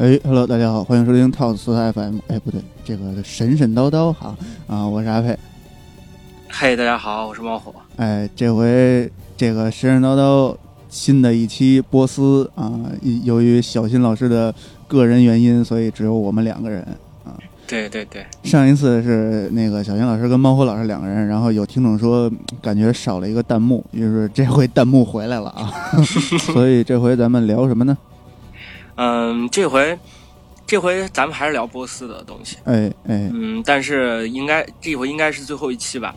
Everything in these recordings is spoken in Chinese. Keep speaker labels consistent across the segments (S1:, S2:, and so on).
S1: 哎，Hello，大家好，欢迎收听 Talk 四 FM。哎，不对，这个神神叨叨哈啊，我是阿佩。
S2: 嘿，大家好，我是猫火。
S1: 哎，这回这个神神叨叨新的一期波斯啊，由于小新老师的个人原因，所以只有我们两个人啊。
S2: 对对对，
S1: 上一次是那个小新老师跟猫火老师两个人，然后有听众说感觉少了一个弹幕，于是这回弹幕回来了啊。所以这回咱们聊什么呢？
S2: 嗯，这回，这回咱们还是聊波斯的东西。
S1: 哎哎，
S2: 嗯，但是应该这回应该是最后一期吧？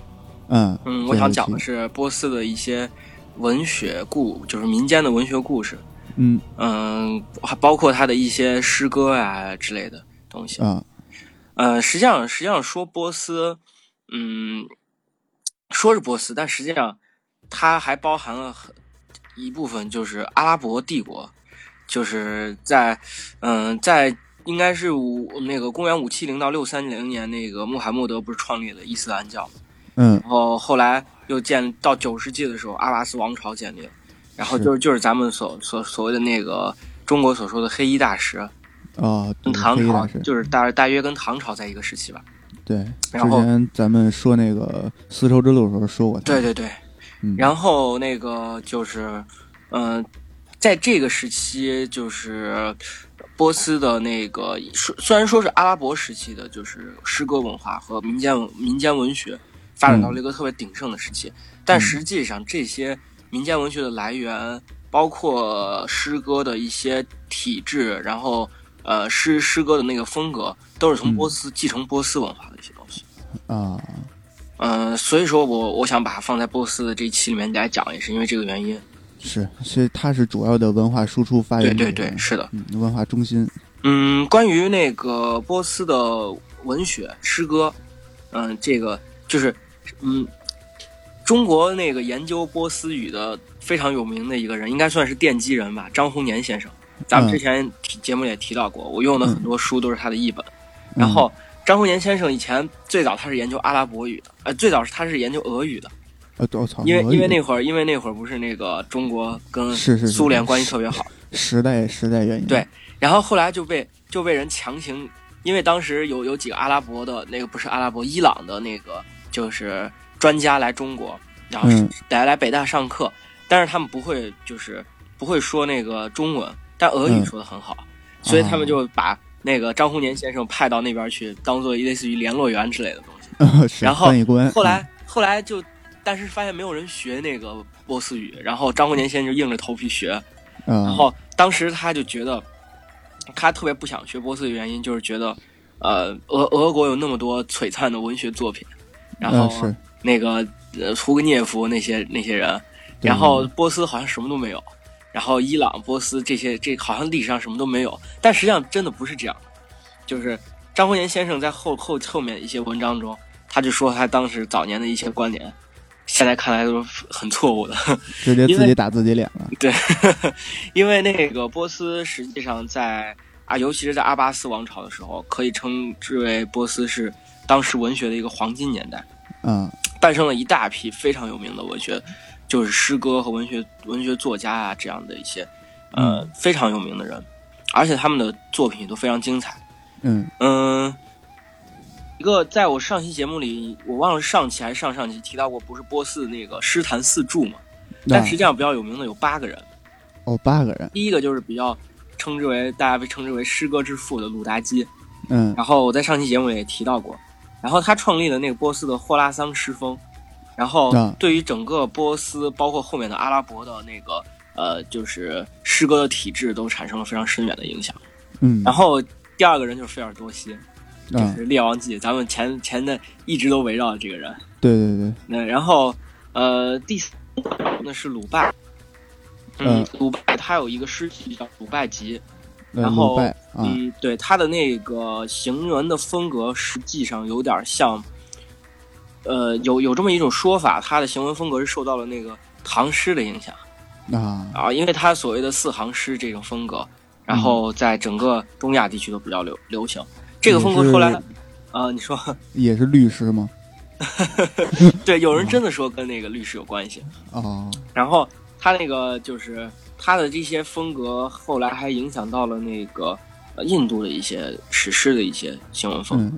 S1: 嗯
S2: 嗯，我想讲的是波斯的一些文学故，就是民间的文学故事。
S1: 嗯
S2: 嗯，还包括他的一些诗歌啊之类的东西。
S1: 啊，
S2: 呃，实际上实际上说波斯，嗯，说是波斯，但实际上它还包含了很一部分，就是阿拉伯帝国。就是在，嗯，在应该是五那个公元五七零到六三零年，那个穆罕默德不是创立了伊斯兰教
S1: 嗯，
S2: 然后后来又建到九世纪的时候，阿拔斯王朝建立了，然后就是就是咱们所所所谓的那个中国所说的黑衣大食，
S1: 啊，
S2: 跟唐朝
S1: 是
S2: 就是大大约跟唐朝在一个时期吧。
S1: 对，
S2: 然后
S1: 之前咱们说那个丝绸之路的时候说过，
S2: 对对对，
S1: 嗯，
S2: 然后那个就是，嗯。在这个时期，就是波斯的那个，虽虽然说是阿拉伯时期的，就是诗歌文化和民间民间文学发展到了一个特别鼎盛的时期，但实际上这些民间文学的来源，包括诗歌的一些体制，然后呃诗诗歌的那个风格，都是从波斯继承波斯文化的一些东西。
S1: 啊，
S2: 嗯，所以说我我想把它放在波斯的这一期里面给大家讲，也是因为这个原因。
S1: 是，所以它是主要的文化输出发源
S2: 对对对，是的，
S1: 嗯，文化中心。
S2: 嗯，关于那个波斯的文学诗歌，嗯，这个就是嗯，中国那个研究波斯语的非常有名的一个人，应该算是奠基人吧，张宏年先生。咱们之前节目也提到过，我用的很多书都是他的译本。然后张宏年先生以前最早他是研究阿拉伯语的，呃，最早是他是研究俄语的。
S1: 呃，我操！
S2: 因为因为那会儿，因为那会儿不是那个中国跟苏联关系特别好，
S1: 时代时代原因。
S2: 对，然后后来就被就被人强行，因为当时有有几个阿拉伯的那个不是阿拉伯，伊朗的那个就是专家来中国，然后来来北大上课，但是他们不会就是不会说那个中文，但俄语说的很好，所以他们就把那个张宏年先生派到那边去，当做类似于联络员之类的东西。然后后来后来就。但是发现没有人学那个波斯语，然后张国年先生就硬着头皮学，然后当时他就觉得，他特别不想学波斯的原因就是觉得，呃，俄俄国有那么多璀璨的文学作品，然后那个呃屠格涅夫那些那些人，然后波斯好像什么都没有，然后伊朗、波斯这些这好像历史上什么都没有，但实际上真的不是这样，就是张国年先生在后后后面一些文章中，他就说他当时早年的一些观点。现在看来都是很错误的，
S1: 直接自己打自己脸了。
S2: 对，因为那个波斯实际上在啊，尤其是在阿巴斯王朝的时候，可以称之为波斯是当时文学的一个黄金年代。
S1: 嗯，
S2: 诞生了一大批非常有名的文学，就是诗歌和文学文学作家啊这样的一些呃非常有名的人，而且他们的作品都非常精彩。
S1: 嗯
S2: 嗯。一个，在我上期节目里，我忘了是上期还是上上期提到过，不是波斯那个诗坛四柱嘛？但实际上比较有名的有八个人。
S1: 哦，八个人。
S2: 第一个就是比较称之为大家被称之为诗歌之父的鲁达基。
S1: 嗯。
S2: 然后我在上期节目里也提到过，然后他创立的那个波斯的霍拉桑诗风，然后对于整个波斯，包括后面的阿拉伯的那个呃，就是诗歌的体制都产生了非常深远的影响。
S1: 嗯。
S2: 然后第二个人就是菲尔多西。就是《列王记》，咱们前前的一直都围绕着这个人。
S1: 对对对。
S2: 那然后，呃，第四那是鲁拜。嗯，鲁拜他有一个诗集叫《鲁拜集》，然后，嗯，对他的那个行文的风格，实际上有点像，呃，有有这么一种说法，他的行文风格是受到了那个唐诗的影响。
S1: 啊
S2: 啊，因为他所谓的四行诗这种风格，然后在整个中亚地区都比较流流行。这个风格后来，啊，你说
S1: 也是律师吗？
S2: 对，有人真的说跟那个律师有关系
S1: 哦。
S2: 然后他那个就是他的这些风格，后来还影响到了那个呃印度的一些史诗的一些新闻风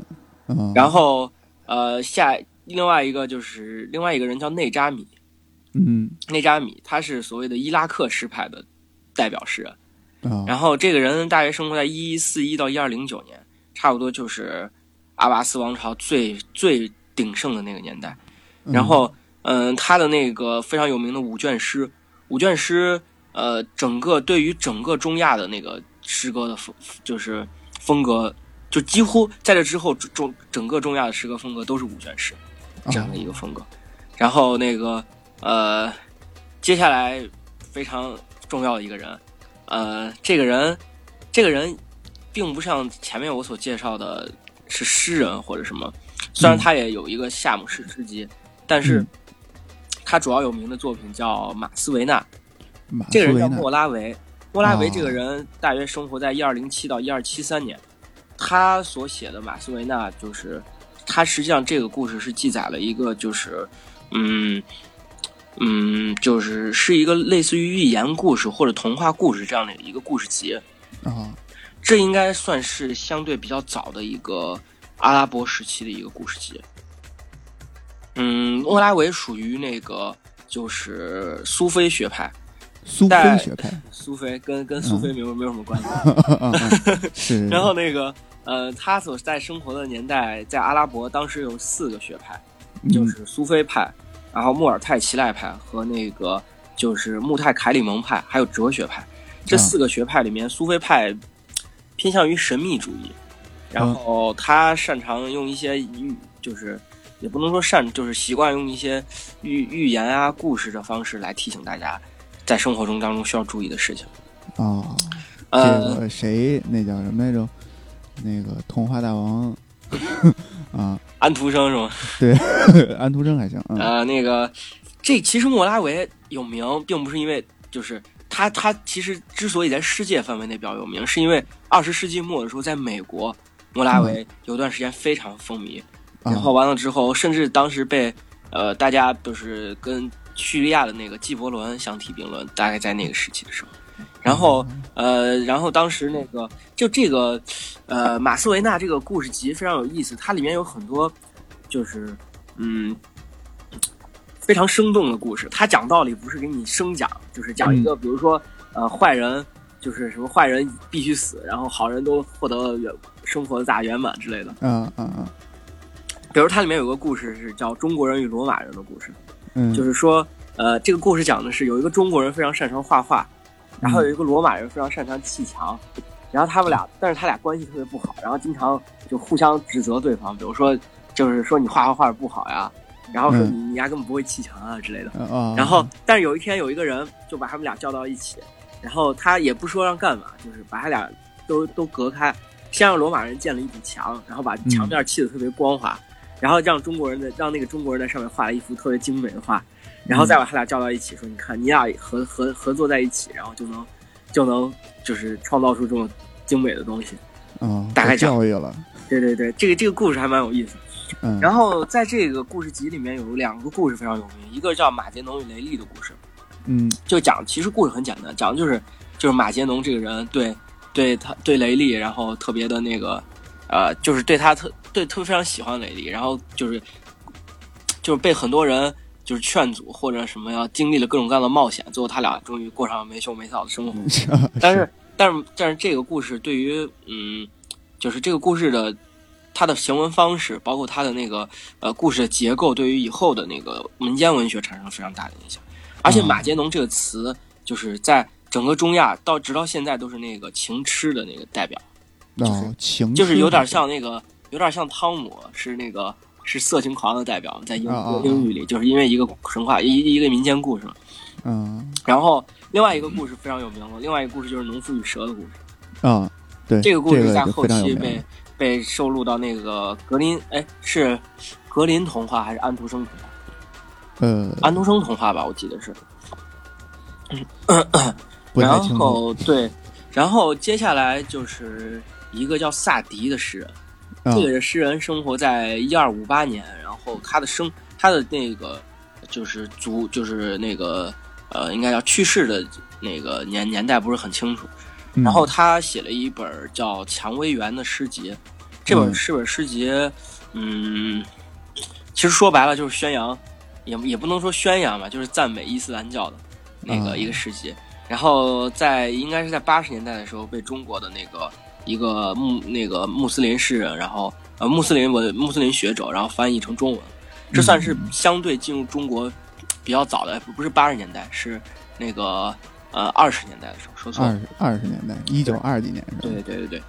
S2: 然后呃下另外一个就是另外一个人叫内扎米，
S1: 嗯
S2: 内扎米他是所谓的伊拉克诗派的代表诗人。
S1: 啊，
S2: 然后这个人大约生活在一一四一到一二零九年，差不多就是阿巴斯王朝最最鼎盛的那个年代。然后，嗯，他的那个非常有名的五卷诗，五卷诗，呃，整个对于整个中亚的那个诗歌的风，就是风格，就几乎在这之后，中整个中亚的诗歌风格都是五卷诗这样的一个风格。然后那个，呃，接下来非常重要的一个人。呃，这个人，这个人，并不像前面我所介绍的是诗人或者什么，虽然他也有一个夏姆诗诗集，但是他主要有名的作品叫《马斯维纳》。这个人叫莫拉维，莫拉维这个人大约生活在一二零七到一二七三年，他所写的《马斯维纳》就是他实际上这个故事是记载了一个就是嗯。嗯，就是是一个类似于寓言故事或者童话故事这样的一个故事集
S1: 啊，
S2: 这应该算是相对比较早的一个阿拉伯时期的一个故事集。嗯，莫拉维属于那个就是苏菲学派，
S1: 苏菲学派，
S2: 苏菲跟跟苏菲没有、没有什么关
S1: 系。是。
S2: 然后那个呃，他所在生活的年代，在阿拉伯当时有四个学派，就是苏菲派。然后穆尔泰齐赖派和那个就是穆泰凯里蒙派，还有哲学派，这四个学派里面，苏菲派偏向于神秘主义，然后他擅长用一些预，就是也不能说善，就是习惯用一些寓寓言啊、故事的方式来提醒大家在生活中当中需要注意的事情。
S1: 哦，
S2: 呃，
S1: 这个谁那叫什么来着？那个童话大王 啊。
S2: 安徒生是吗？
S1: 对，安徒生还行。
S2: 呃，那个，这其实莫拉维有名，并不是因为就是他，他其实之所以在世界范围内比较有名，是因为二十世纪末的时候，在美国，莫拉维有段时间非常风靡，然后完了之后，甚至当时被呃大家就是跟叙利亚的那个纪伯伦相提并论，大概在那个时期的时候。然后，呃，然后当时那个就这个，呃，马斯维纳这个故事集非常有意思，它里面有很多，就是嗯，非常生动的故事。他讲道理不是给你生讲，就是讲一个，比如说，呃，坏人就是什么坏人必须死，然后好人都获得圆生活的大圆满之类的。
S1: 嗯嗯嗯。
S2: 比如它里面有个故事是叫《中国人与罗马人的故事》，
S1: 嗯，
S2: 就是说，呃，这个故事讲的是有一个中国人非常擅长画画。然后有一个罗马人非常擅长砌墙，然后他们俩，但是他俩关系特别不好，然后经常就互相指责对方，比如说就是说你画画画不好呀，然后说你你丫根本不会砌墙啊之类的。然后，但是有一天有一个人就把他们俩叫到一起，然后他也不说让干嘛，就是把他俩都都隔开，先让罗马人建了一堵墙，然后把墙面砌的特别光滑，然后让中国人的让那个中国人在上面画了一幅特别精美的画。然后再把他俩叫到一起，说：“你看，你俩合合合作在一起，然后就能就能就是创造出这么精美的东西。”
S1: 嗯，
S2: 大概
S1: 教育了。
S2: 对对对，这个这个故事还蛮有意思。
S1: 嗯。
S2: 然后在这个故事集里面有两个故事非常有名，一个叫马杰农与雷利的故事。
S1: 嗯。
S2: 就讲，其实故事很简单，讲的就是就是马杰农这个人对对他对雷利，然后特别的那个呃，就是对他特对特别非常喜欢雷利，然后就是就是被很多人。就是劝阻或者什么呀，经历了各种各样的冒险，最后他俩终于过上了没羞没臊的生活。但是，但是，但是这个故事对于嗯，就是这个故事的它的行文方式，包括他的那个呃故事的结构，对于以后的那个民间文学产生了非常大的影响。而且马杰农这个词，就是在整个中亚到直到现在都是那个情痴的那个代表，就是
S1: 情，
S2: 就是有点像那个，有点像汤姆是那个。是色情狂的代表，在英英语里，就是因为一个神话，一一个民间故事嘛。
S1: 嗯。
S2: 然后另外一个故事非常有名了，另外一个故事就是农夫与蛇的故事。
S1: 啊，对。
S2: 这
S1: 个
S2: 故事在后期被被收录到那个格林，哎，是格林童话还是安徒生童话？
S1: 呃，
S2: 安徒生童话吧，我记得是。然后对，然后接下来就是一个叫萨迪的诗人。这个诗人生活在一二五八年，然后他的生他的那个就是族就是那个呃，应该叫去世的那个年年代不是很清楚。然后他写了一本叫《蔷薇园》的诗集，这本是本诗集，嗯，其实说白了就是宣扬，也也不能说宣扬吧，就是赞美伊斯兰教的那个一个诗集。然后在应该是在八十年代的时候，被中国的那个一个穆那个穆斯林诗人，然后呃穆斯林文穆斯林学者，然后翻译成中文，这算是相对进入中国比较早的，不是八十年代，是那个。呃，二十年代的时候说错了，
S1: 二十二十年代，一九二几年是吧？
S2: 对对对对，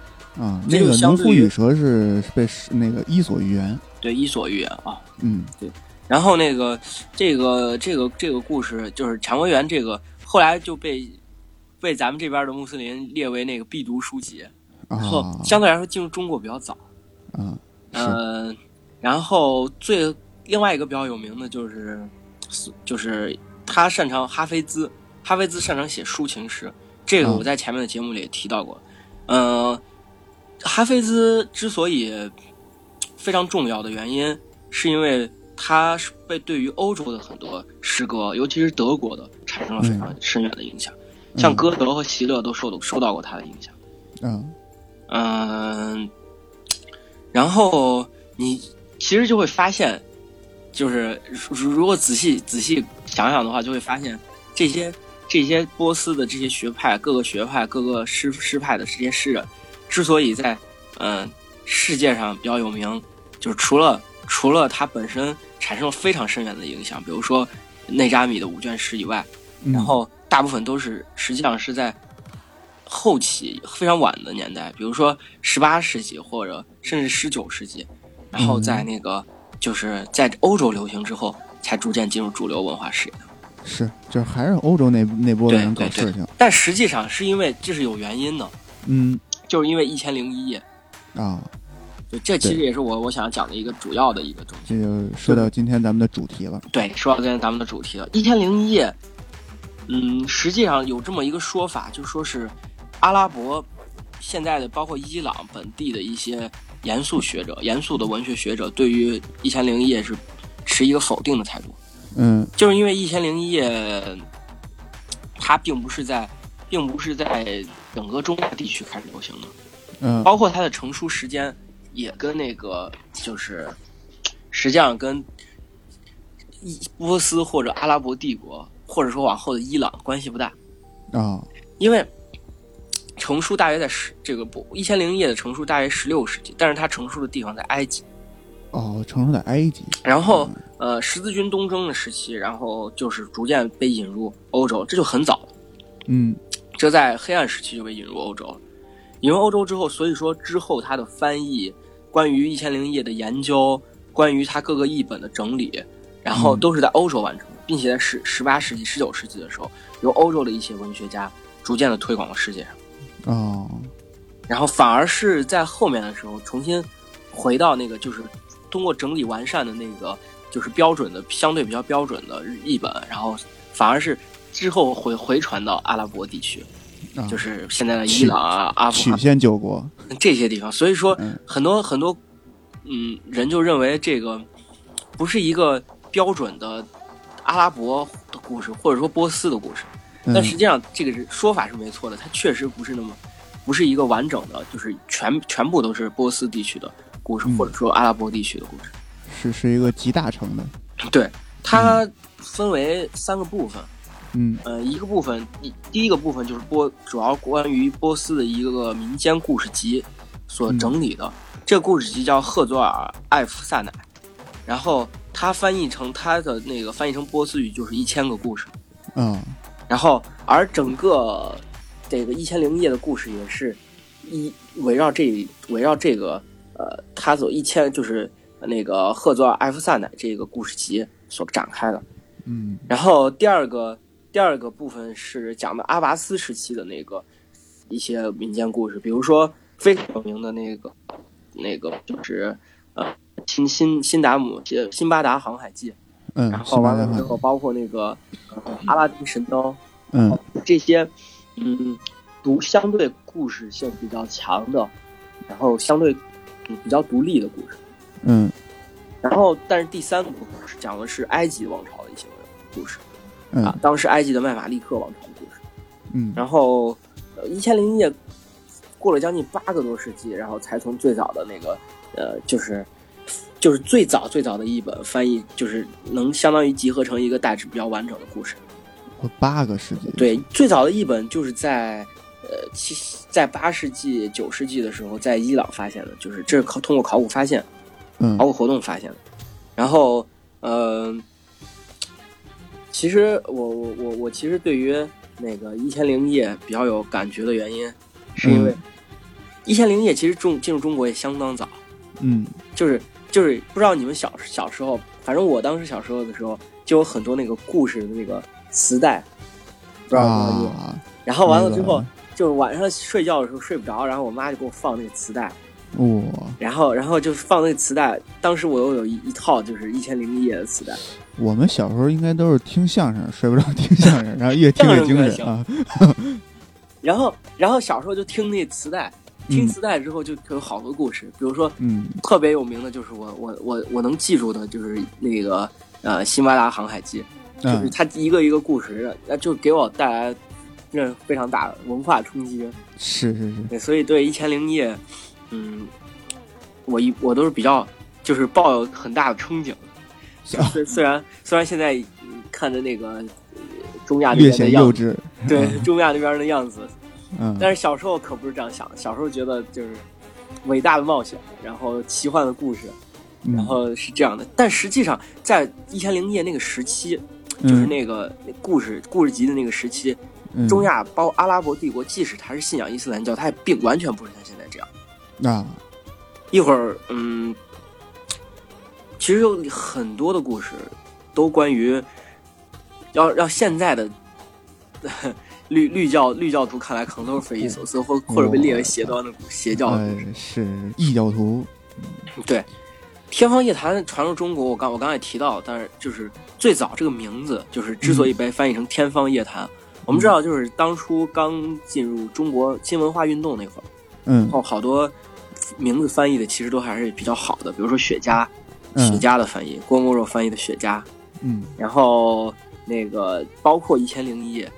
S1: 啊，那个农夫与蛇是被那个伊索寓言，
S2: 对伊索寓言啊，
S1: 嗯。
S2: 对，然后那个这个这个这个故事就是蔷薇园这个后来就被被咱们这边的穆斯林列为那个必读书籍，然后相对来说进入中国比较早，
S1: 啊，
S2: 嗯，然后最另外一个比较有名的就是就是他擅长哈菲兹。哈菲兹擅长写抒情诗，这个我在前面的节目里也提到过。嗯，哈菲兹之所以非常重要的原因，是因为他是被对于欧洲的很多诗歌，尤其是德国的，产生了非常深远的影响。像歌德和席勒都受到受到过他的影响。
S1: 嗯
S2: 嗯，然后你其实就会发现，就是如如果仔细仔细想想的话，就会发现这些。这些波斯的这些学派，各个学派、各个师师派的这些诗人，之所以在嗯世界上比较有名，就是除了除了他本身产生了非常深远的影响，比如说内扎米的五卷诗以外，然后大部分都是实际上是在后期非常晚的年代，比如说十八世纪或者甚至十九世纪，然后在那个就是在欧洲流行之后，才逐渐进入主流文化视野的。
S1: 是，就是还是欧洲那那波的人搞事情，
S2: 但实际上是因为这是有原因的，
S1: 嗯，
S2: 就是因为《一千零一夜》
S1: 啊，
S2: 对，这其实也是我我想讲的一个主要的一个东西。
S1: 这就说到今天咱们的主题了。
S2: 对，说到今天咱们的主题了，《一千零一夜》，嗯，实际上有这么一个说法，就说是阿拉伯现在的包括伊朗本地的一些严肃学者、严肃的文学学者，对于《一千零一夜》是持一个否定的态度。
S1: 嗯，
S2: 就是因为《一千零一夜》，它并不是在，并不是在整个中亚地区开始流行的，
S1: 嗯，
S2: 包括它的成书时间也跟那个就是，实际上跟波斯或者阿拉伯帝国，或者说往后的伊朗关系不大。
S1: 啊，
S2: 因为成书大约在十这个不《一千零一夜》的成书大约十六世纪，但是它成书的地方在埃及。
S1: 哦，成书在埃及，
S2: 然后呃，十字军东征的时期，然后就是逐渐被引入欧洲，这就很早了。
S1: 嗯，
S2: 这在黑暗时期就被引入欧洲了。引入欧洲之后，所以说之后它的翻译，关于《一千零一夜》的研究，关于它各个译本的整理，然后都是在欧洲完成，并且在十十八世纪、十九世纪的时候，由欧洲的一些文学家逐渐的推广到世界
S1: 上。哦，
S2: 然后反而是在后面的时候，重新回到那个就是。通过整理完善的那个，就是标准的、相对比较标准的译本，然后反而是之后回回传到阿拉伯地区，就是现在的伊朗啊、阿富
S1: 汗、曲线救国
S2: 这些地方。所以说，很多很多嗯人就认为这个不是一个标准的阿拉伯的故事，或者说波斯的故事。但实际上，这个是说法是没错的，它确实不是那么不是一个完整的，就是全全部都是波斯地区的。故事，或者说阿拉伯地区的故事，
S1: 是是一个集大成的。
S2: 对，它分为三个部分。
S1: 嗯，
S2: 呃，一个部分，第第一个部分就是波，主要关于波斯的一个民间故事集所整理的。这个故事集叫赫佐尔·艾夫萨乃，然后它翻译成它的那个翻译成波斯语就是一千个故事。
S1: 嗯，
S2: 然后而整个这个一千零一夜的故事也是一围绕这围绕这个。呃，他走一千就是那个赫佐尔·艾夫萨乃这个故事集所展开的，
S1: 嗯，
S2: 然后第二个第二个部分是讲的阿拔斯时期的那个一些民间故事，比如说非常有名的那个那个就是呃新新新达姆辛巴达航海记，
S1: 嗯，
S2: 然后完了之后包括那个阿拉丁神灯，
S1: 嗯，
S2: 这些嗯独相对故事性比较强的，然后相对。比较独立的故事，
S1: 嗯，
S2: 然后但是第三个故事讲的是埃及王朝的一些故事，
S1: 啊，
S2: 当时埃及的麦马利克王朝的故事，
S1: 嗯，
S2: 然后一千零一夜过了将近八个多世纪，然后才从最早的那个呃，就是就是最早最早的一本翻译，就是能相当于集合成一个大致比较完整的故事。
S1: 八个世纪，
S2: 对，最早的一本就是在呃七在八世纪九世纪的时候，在伊朗发现的，就是这是考通过考古发现，
S1: 嗯，
S2: 考古活动发现的。然后，呃，其实我我我我其实对于那个一千零一夜比较有感觉的原因，是因为一千零一夜其实中进入中国也相当早，
S1: 嗯，
S2: 就是就是不知道你们小小时候，反正我当时小时候的时候，就有很多那个故事的那个磁带，不知道有没有。然后完了之后，就是晚上睡觉的时候睡不着，然后我妈就给我放那个磁带。
S1: 哇！
S2: 然后，然后就放那个磁带。当时我又有一一套就是一千零一夜的磁带。
S1: 我们小时候应该都是听相声，睡不着听相声，然后越听越精神啊。
S2: 然后，然后小时候就听那磁带，听磁带之后就有好多故事，比如说，
S1: 嗯，
S2: 特别有名的就是我我我我能记住的就是那个呃《辛巴达航海记》，就是它一个一个故事，那就给我带来那非常大的文化冲击。
S1: 是是是。
S2: 所以对一千零一夜。嗯，我一我都是比较就是抱有很大的憧憬，虽虽然虽然现在看着那个 中亚那边的样子，对中亚那边的样子，
S1: 嗯，
S2: 但是小时候可不是这样想，小时候觉得就是伟大的冒险，然后奇幻的故事，然后是这样的。但实际上，在一千零一夜那个时期，就是那个故事故事集的那个时期，中亚包括阿拉伯帝国，即使他是信仰伊斯兰教，他也并完全不是像现在这样。
S1: 啊，
S2: 一会儿，嗯，其实有很多的故事都关于要让现在的绿绿教绿教徒看来可能都是匪夷所思，或或者被列为邪端的邪教的故事，
S1: 是异教徒。
S2: 对，天方夜谭传入中国，我刚我刚才也提到，但是就是最早这个名字，就是之所以被翻译成天方夜谭，我们知道，就是当初刚进入中国新文化运动那会儿，
S1: 嗯，
S2: 后好多。名字翻译的其实都还是比较好的，比如说雪茄，雪茄的翻译，郭沫若翻译的雪茄，
S1: 嗯，
S2: 然后那个包括一千零一夜，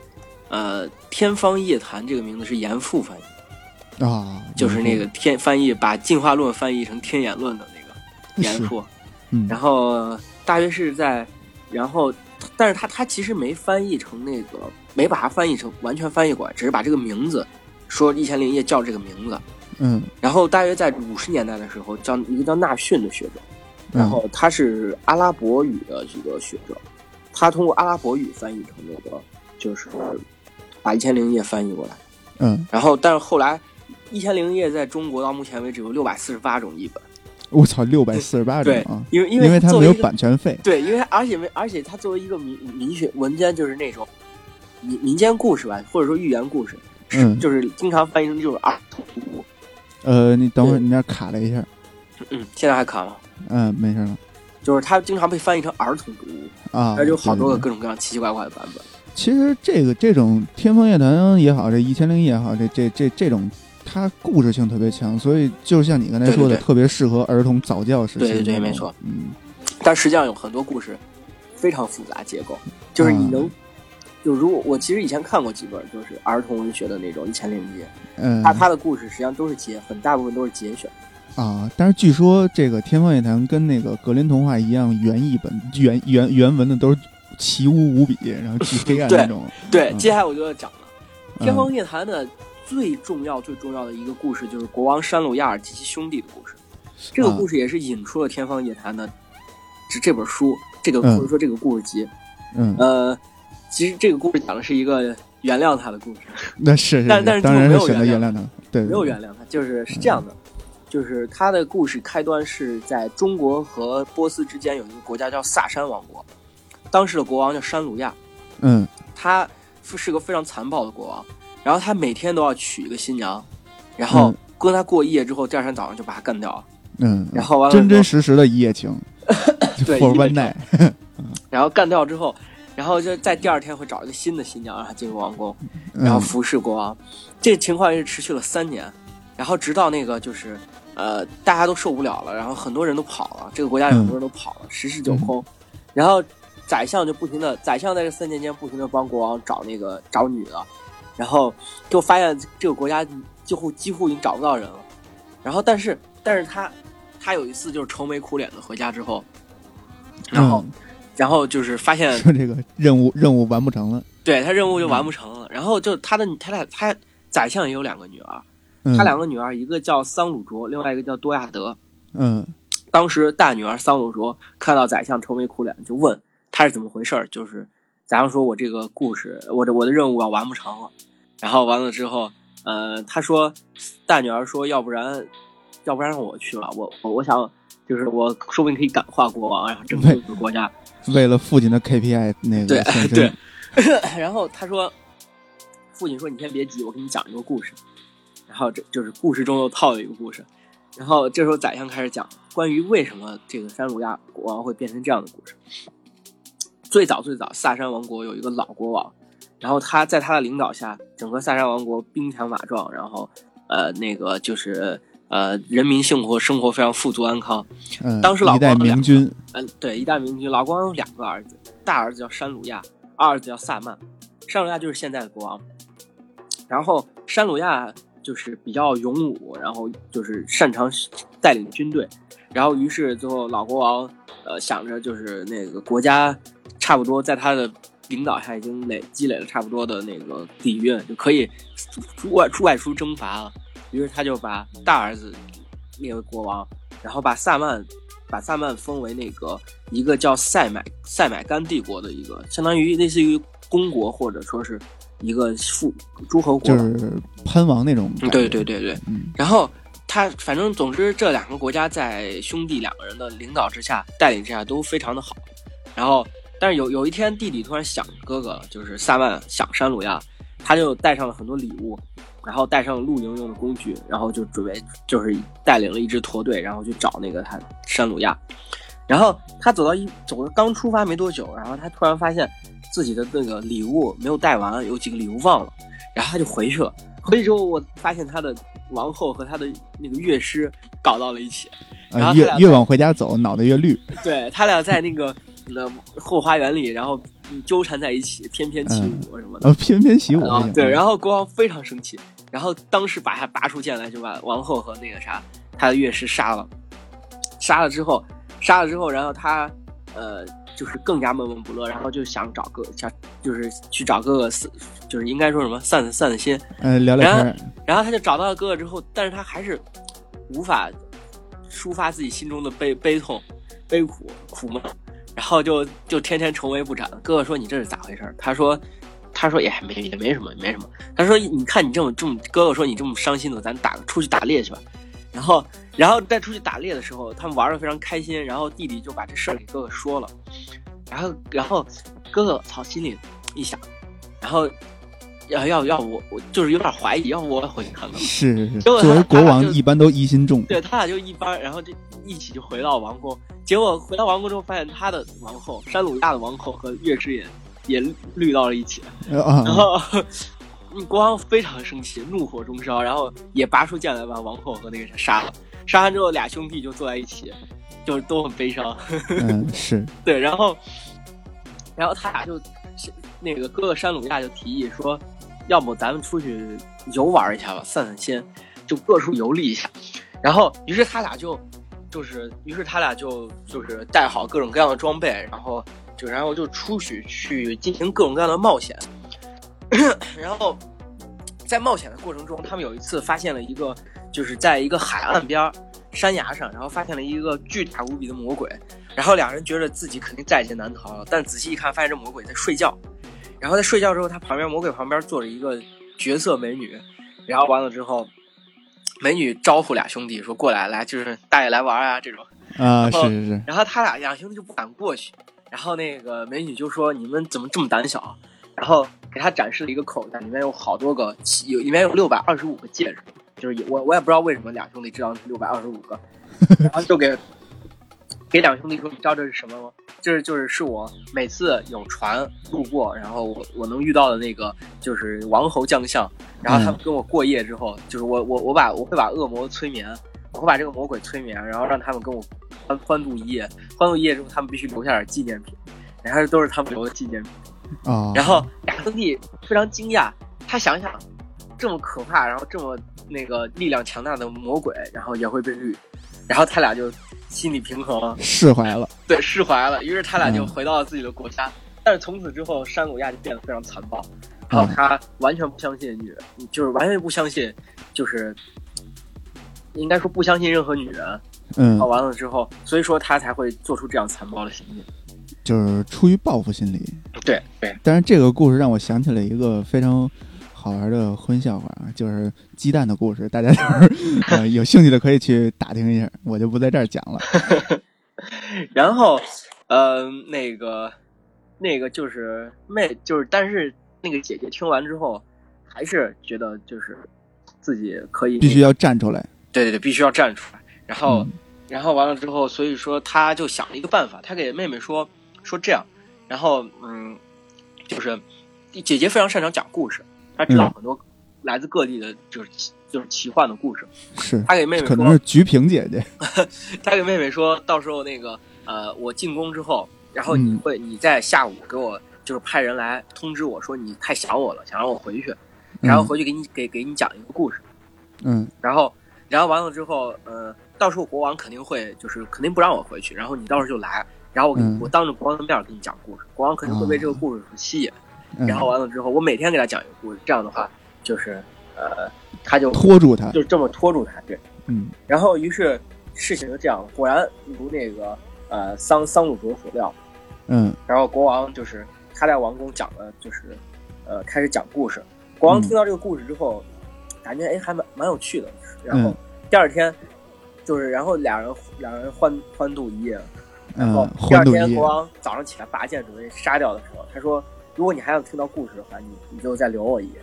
S2: 呃，天方夜谭这个名字是严复翻译。
S1: 啊，
S2: 就是那个天翻译把进化论翻译成天演论的那个严复，
S1: 嗯，
S2: 然后大约是在，然后，但是他他其实没翻译成那个，没把它翻译成完全翻译过来，只是把这个名字说一千零一夜叫这个名字。
S1: 嗯，
S2: 然后大约在五十年代的时候，叫一个叫纳逊的学者，然后他是阿拉伯语的这个学者，他通过阿拉伯语翻译成那个，就是把《一千零一夜》翻译过来。
S1: 嗯，
S2: 然后但是后来，《一千零一夜》在中国到目前为止有六百四十八种译本。
S1: 我操，六百四十八种
S2: 啊！因为因为
S1: 因为它没有版权费。
S2: 对，因为而且没而且它作为一个民民学文件，就是那种民民间故事吧，或者说寓言故事，
S1: 嗯，
S2: 就是经常翻译成就是儿童读物。
S1: 呃，你等会儿，你那卡了一下。
S2: 嗯，现在还卡吗？
S1: 嗯，没事了。
S2: 就是它经常被翻译成儿童读物
S1: 啊，
S2: 它有好多个各种各样奇奇怪怪的版本。
S1: 其实这个这种《天方夜谭》也好，这一千零一也好，这这这这种，它故事性特别强，所以就像你刚才说的，特别适合儿童早教时期。
S2: 对对对，没错。
S1: 嗯，
S2: 但实际上有很多故事非常复杂结构，就是你能。就如果我其实以前看过几本，就是儿童文学的那种《一千零一夜》，
S1: 嗯，
S2: 他他的故事实际上都是节，很大部分都是节选
S1: 啊。但是据说这个《天方夜谭》跟那个格林童话一样，原译本原原原文的都是奇污无比，然后巨黑暗那种。
S2: 对，接下来我就要讲了，《天方夜谭》的最重要最重要的一个故事就是国王山鲁亚尔及其兄弟的故事。这个故事也是引出了《天方夜谭》的这这本书，这个或者说这个故事集。
S1: 嗯
S2: 呃。其实这个故事讲的是一个原谅他的故事，
S1: 那是，
S2: 但但是
S1: 当然
S2: 没有
S1: 原谅他，对，
S2: 没有原谅他，就是是这样的，就是他的故事开端是在中国和波斯之间有一个国家叫萨珊王国，当时的国王叫山鲁亚，
S1: 嗯，
S2: 他是个非常残暴的国王，然后他每天都要娶一个新娘，然后跟他过一夜之后，第二天早上就把他干掉了，
S1: 嗯，
S2: 然后完了
S1: 真真实实的一夜情，
S2: 对
S1: ，for one night，
S2: 然后干掉之后。然后就在第二天会找一个新的新娘让她进入王宫，然后服侍国王。这情况是持续了三年，然后直到那个就是呃大家都受不了了，然后很多人都跑了，这个国家有很多人都跑了，十室九空。然后宰相就不停的，宰相在这三年间不停的帮国王找那个找女的，然后就发现这个国家几乎几乎已经找不到人了。然后但是但是他他有一次就是愁眉苦脸的回家之后，然后然后就是发现
S1: 说这个任务任务完不成了，
S2: 对他任务就完不成了。然后就他的他俩他宰相也有两个女儿，他两个女儿一个叫桑鲁卓，另外一个叫多亚德。
S1: 嗯。
S2: 当时大女儿桑鲁卓看到宰相愁眉苦脸，就问他是怎么回事儿。就是宰相说：“我这个故事，我的我的任务要完不成了。”然后完了之后，呃，他说大女儿说：“要不然，要不然让我去吧。我我我想，就是我说不定可以感化国王，然后拯救这个国家。”
S1: 为了父亲的 KPI，那个
S2: 对 对。然后他说：“父亲说你先别急，我给你讲一个故事。”然后这就是故事中又套了一个故事。然后这时候宰相开始讲关于为什么这个山鲁亚国王会变成这样的故事。最早最早，萨珊王国有一个老国王，然后他在他的领导下，整个萨珊王国兵强马壮，然后呃那个就是呃人民幸福生活非常富足安康。
S1: 嗯，
S2: 当时老国王
S1: 明君，
S2: 嗯对一代明君，老国王有两个儿子，大儿子叫山鲁亚，二儿子叫萨曼。山鲁亚就是现在的国王，然后山鲁亚。就是比较勇武，然后就是擅长带领军队，然后于是最后老国王呃想着就是那个国家差不多在他的领导下已经累积累了差不多的那个底蕴，就可以出外出外出征伐了。于是他就把大儿子列为国王，然后把萨曼把萨曼封为那个一个叫塞买塞买干帝国的一个，相当于类似于公国或者说是。一个副诸侯国，
S1: 就是藩王那种。
S2: 对对对对，然后他反正总之这两个国家在兄弟两个人的领导之下、带领之下都非常的好。然后，但是有有一天弟弟突然想哥哥了，就是萨曼想山鲁亚，他就带上了很多礼物，然后带上露营用的工具，然后就准备就是带领了一支驼队，然后去找那个他山鲁亚。然后他走到一走刚出发没多久，然后他突然发现。自己的那个礼物没有带完，有几个礼物忘了，然后他就回去了。回去之后，我发现他的王后和他的那个乐师搞到了一起，然后
S1: 越越往回家走，脑袋越绿。
S2: 对他俩在那个那后花园里，然后纠缠在一起，翩翩起舞什么的。
S1: 哦，翩翩起舞。
S2: 对，然后国王非常生气，然后当时把他拔出剑来，就把王后和那个啥他的乐师杀了。杀了之后，杀了之后，然后他呃。就是更加闷闷不乐，然后就想找个想，就是去找哥哥散，就是应该说什么散散散散心，
S1: 嗯，聊聊
S2: 天。然后他就找到了哥哥之后，但是他还是无法抒发自己心中的悲悲痛、悲苦、苦闷，然后就就天天愁眉不展。哥哥说：“你这是咋回事？”他说：“他说也没也没什么，没什么。”他说：“你看你这么这么，哥哥说你这么伤心的，咱打出去打猎去吧。”然后，然后再出去打猎的时候，他们玩的非常开心。然后弟弟就把这事儿给哥哥说了，然后，然后哥哥操心里一想，然后要要要我，我就是有点怀疑，要不我回去看看。
S1: 是是是，作为国王一般都疑心重。
S2: 对他俩就一般，然后就一起就回到王宫。结果回到王宫之后，发现他的王后山鲁亚的王后和乐师也也绿到了一起，然后。国王非常生气，怒火中烧，然后也拔出剑来把王后和那个杀了。杀完之后，俩兄弟就坐在一起，就是都很悲伤。
S1: 嗯，是
S2: 对。然后，然后他俩就那个哥哥山鲁亚就提议说：“要不咱们出去游玩一下吧，散散心，就各处游历一下。”然后，于是他俩就就是，于是他俩就就是带好各种各样的装备，然后就然后就出去去进行各种各样的冒险。然后，在冒险的过程中，他们有一次发现了一个，就是在一个海岸边山崖上，然后发现了一个巨大无比的魔鬼。然后两人觉得自己肯定在劫难逃了，但仔细一看，发现这魔鬼在睡觉。然后在睡觉之后，他旁边魔鬼旁边坐着一个绝色美女。然后完了之后，美女招呼俩兄弟说：“过来，来，就是大爷来玩啊！”这种
S1: 啊，是是是。
S2: 然后他俩两兄弟就不敢过去。然后那个美女就说：“你们怎么这么胆小？”然后给他展示了一个口袋，里面有好多个，有里面有六百二十五个戒指，就是我我也不知道为什么两兄弟知道是六百二十五个，然后就给给两兄弟说，你知道这是什么吗？就是就是是我每次有船路过，然后我我能遇到的那个就是王侯将相，然后他们跟我过夜之后，就是我我我把我会把恶魔催眠，我会把这个魔鬼催眠，然后让他们跟我欢欢度一夜，欢度一夜之后，他们必须留下点纪念品，然后都是他们留的纪念品。
S1: 啊！
S2: 然后亚兄弟非常惊讶，他想想，这么可怕，然后这么那个力量强大的魔鬼，然后也会被绿，然后他俩就心理平衡，
S1: 释怀了，
S2: 对，释怀了。于是他俩就回到了自己的国家。但是从此之后，山谷亚就变得非常残暴，然后他完全不相信女人，就是完全不相信，就是应该说不相信任何女人。
S1: 嗯，
S2: 好完了之后，所以说他才会做出这样残暴的行为，
S1: 就是出于报复心理。
S2: 对对。
S1: 但是这个故事让我想起了一个非常好玩的荤笑话啊，就是鸡蛋的故事，大家 就是呃有兴趣的可以去打听一下，我就不在这儿讲了。
S2: 然后，呃，那个。那个就是妹，就是但是那个姐姐听完之后，还是觉得就是自己可以
S1: 必须要站出来，
S2: 对对对，必须要站出来。然后，然后完了之后，所以说他就想了一个办法，他给妹妹说说这样，然后嗯，就是姐姐非常擅长讲故事，她知道很多来自各地的，就是就是奇幻的故事。
S1: 是，
S2: 他给妹妹
S1: 可能是菊萍姐姐，
S2: 他给妹妹说到时候那个呃，我进宫之后。然后你会你在下午给我就是派人来通知我说你太想我了，想让我回去，然后回去给你给给你讲一个故事，
S1: 嗯，
S2: 然后然后完了之后，呃，到时候国王肯定会就是肯定不让我回去，然后你到时候就来，然后我我当着国王的面给你讲故事，国王肯定会被这个故事所吸引，然后完了之后，我每天给他讲一个故事，这样的话就是呃，他就
S1: 拖住他，
S2: 就这么拖住他，对，
S1: 嗯，
S2: 然后于是事情就这样，果然如那个。呃，桑桑鲁卓所料，
S1: 嗯，
S2: 然后国王就是他在王宫讲了，就是呃开始讲故事。国王听到这个故事之后，感觉哎还蛮蛮有趣的。然后第二天就是然后俩人俩人欢欢度一夜。然后第二天国王早上起来拔剑准备杀掉的时候，他说：“如果你还想听到故事的话，你你就再留我一夜。”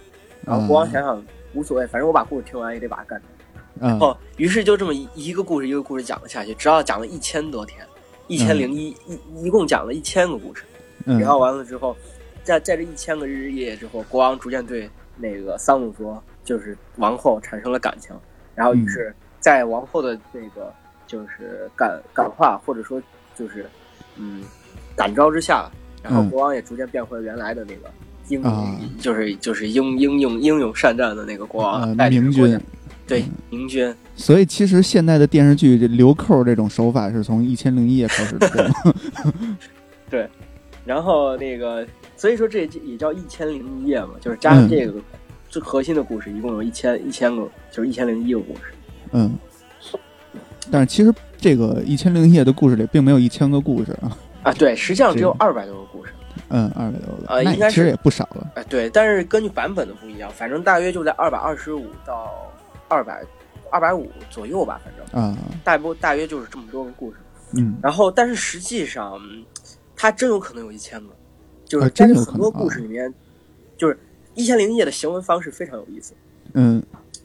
S2: 然后国王想想无所谓，反正我把故事听完也得把它干掉。然后于是就这么一一个故事一个故事讲了下去，直到讲了一千多天。一千零一一一共讲了一千个故事，然后完了之后，在在这一千个日日夜夜之后，国王逐渐对那个桑鲁卓就是王后产生了感情，然后于是，在王后的那个就是感感化或者说就是嗯感召之下，然后国王也逐渐变回了原来的那个英就是就是英英勇英勇善战的那个国王
S1: 明君。
S2: 对，明君。
S1: 所以其实现在的电视剧这留扣这种手法是从《一千零一夜》开始的。
S2: 对，然后那个，所以说这也叫《一千零一夜》嘛，就是加上这个最核心的故事，一共有一千一千个，就是一千零一个故事。
S1: 嗯。但是其实这个《一千零一夜》的故事里并没有一千个故事啊。
S2: 啊，对，实际上只有二百多个故事。
S1: 嗯，二百多个。
S2: 呃，应该
S1: 其实也不少了。
S2: 哎，对，但是根据版本的不一样，反正大约就在二百二十五到。二百，二百五左右吧，反正
S1: 啊，
S2: 大不大约就是这么多个故事，
S1: 嗯，
S2: 然后但是实际上，它真有可能有一千个，就是在很多故事里面，就是一千零一夜的行文方式非常有意思，
S1: 嗯，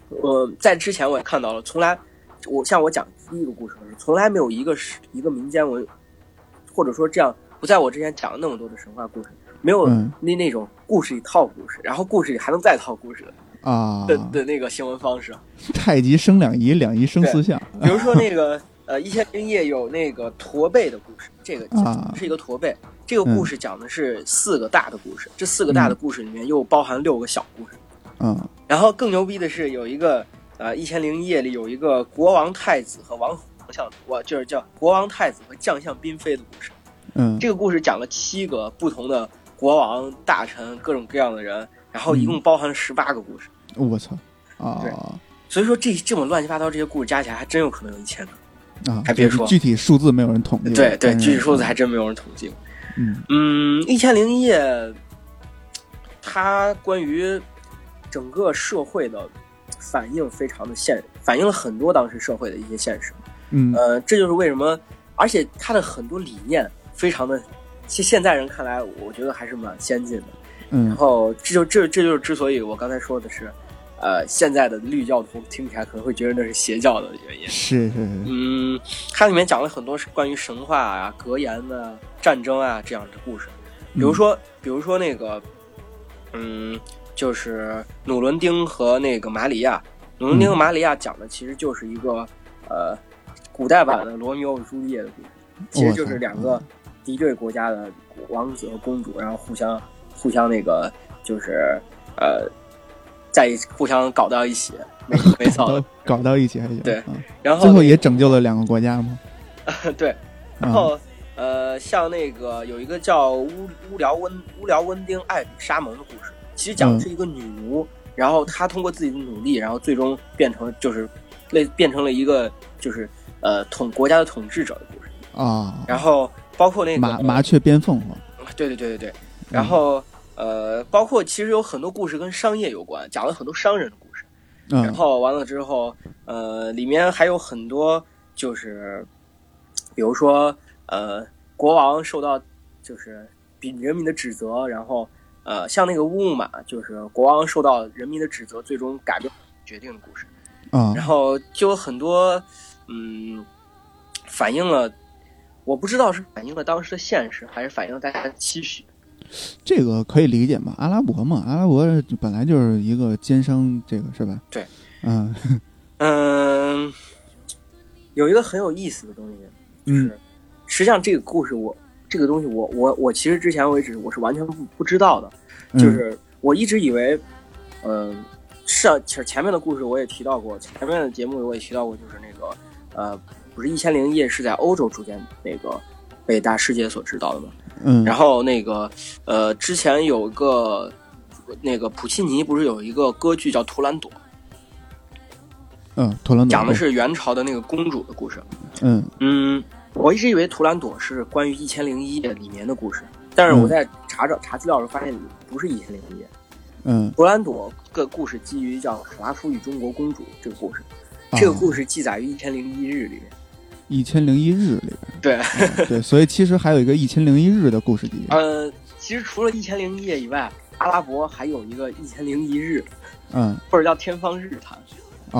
S2: 我，在之前我也看到了，从来我像我讲第一个故事的时候，从来没有一个是一个民间文，或者说这样不在我之前讲了那么多的神话故事，没有那那种故事一套故事，然后故事里还能再套故事的。
S1: 啊
S2: 的的那个行文方式，
S1: 太极生两仪，两仪生四象。
S2: 比如说那个呃，一千零一夜有那个驼背的故事，这个是一个驼背。这个故事讲的是四个大的故事，这四个大的故事里面又包含六个小故事。
S1: 嗯，
S2: 然后更牛逼的是有一个呃，一千零一夜里有一个国王太子和王相，我就是叫国王太子和将相嫔妃的故事。
S1: 嗯，
S2: 这个故事讲了七个不同的国王、大臣，各种各样的人。然后一共包含了十八个故事，
S1: 我操啊！
S2: 所以说这这么乱七八糟这些故事加起来还真有可能有一千
S1: 个啊！
S2: 还别说
S1: 具体数字没有人统计，
S2: 对对，具体数字还真没有人统计。
S1: 嗯
S2: 嗯，一千零一夜，它关于整个社会的反应非常的现，反映了很多当时社会的一些现实。
S1: 嗯
S2: 呃，这就是为什么，而且它的很多理念非常的，其实现在人看来，我觉得还是蛮先进的。嗯然后这就这这就是之所以我刚才说的是，呃，现在的绿教徒听起来可能会觉得那是邪教的原因。
S1: 是是是。
S2: 嗯，它里面讲了很多是关于神话啊、格言啊、战争啊这样的故事。比如说，比如说那个，嗯，就是努伦丁和那个玛里亚。努伦丁和玛里亚讲的其实就是一个呃，古代版的罗密欧与朱丽叶的故事，其实就是两个敌对国家的王子和公主，然后互相。互相那个就是呃在互相搞到一起，没 没错，
S1: 搞到一起还行。
S2: 对，然后
S1: 最后也拯救了两个国家吗？
S2: 对，然后呃，像那个有一个叫乌乌辽温乌辽温丁艾比沙蒙的故事，其实讲的是一个女巫，然后她通过自己的努力，然后最终变成就是类变成了一个就是呃统国家的统治者的故事
S1: 啊。
S2: 然后包括那个
S1: 麻麻雀变凤凰，
S2: 对对对对对。然后呃，包括其实有很多故事跟商业有关，讲了很多商人的故事。然后完了之后，呃，里面还有很多就是。比如说，呃，国王受到就是比人民的指责，然后呃，像那个乌木马，就是国王受到人民的指责，最终改变决定的故事。
S1: 嗯，
S2: 然后就有很多，嗯，反映了，我不知道是反映了当时的现实，还是反映了大家的期许。
S1: 这个可以理解嘛？阿拉伯嘛，阿拉伯本来就是一个奸商，这个是吧？
S2: 对，
S1: 嗯
S2: 嗯，有一个很有意思的东西。
S1: 嗯，
S2: 实际上这个故事，我这个东西，我我我其实之前为止我是完全不不知道的，就是我一直以为，嗯，上前前面的故事我也提到过，前面的节目我也提到过，就是那个呃，不是《一千零一夜》是在欧洲逐渐那个被大世界所知道的吗？
S1: 嗯，
S2: 然后那个呃，之前有个那个普契尼不是有一个歌剧叫《图兰朵》？
S1: 嗯，图兰朵
S2: 讲的是元朝的那个公主的故事。
S1: 嗯
S2: 嗯，我一直以为图兰朵是关于《一千零一夜》里面的故事，但是我在查找查资料时发现不是《一千零一夜》。
S1: 嗯，
S2: 图兰朵个故事基于叫《卡拉夫与中国公主》这个故事，这个故事记载于《一千零一日》里面。
S1: 一千零一日里边。
S2: 对
S1: 对，所以其实还有一个《一千零一日》的故事集。
S2: 呃，其实除了《一千零一夜》以外，阿拉伯还有一个《一千零一日》，
S1: 嗯，
S2: 或者叫《天方日谈》。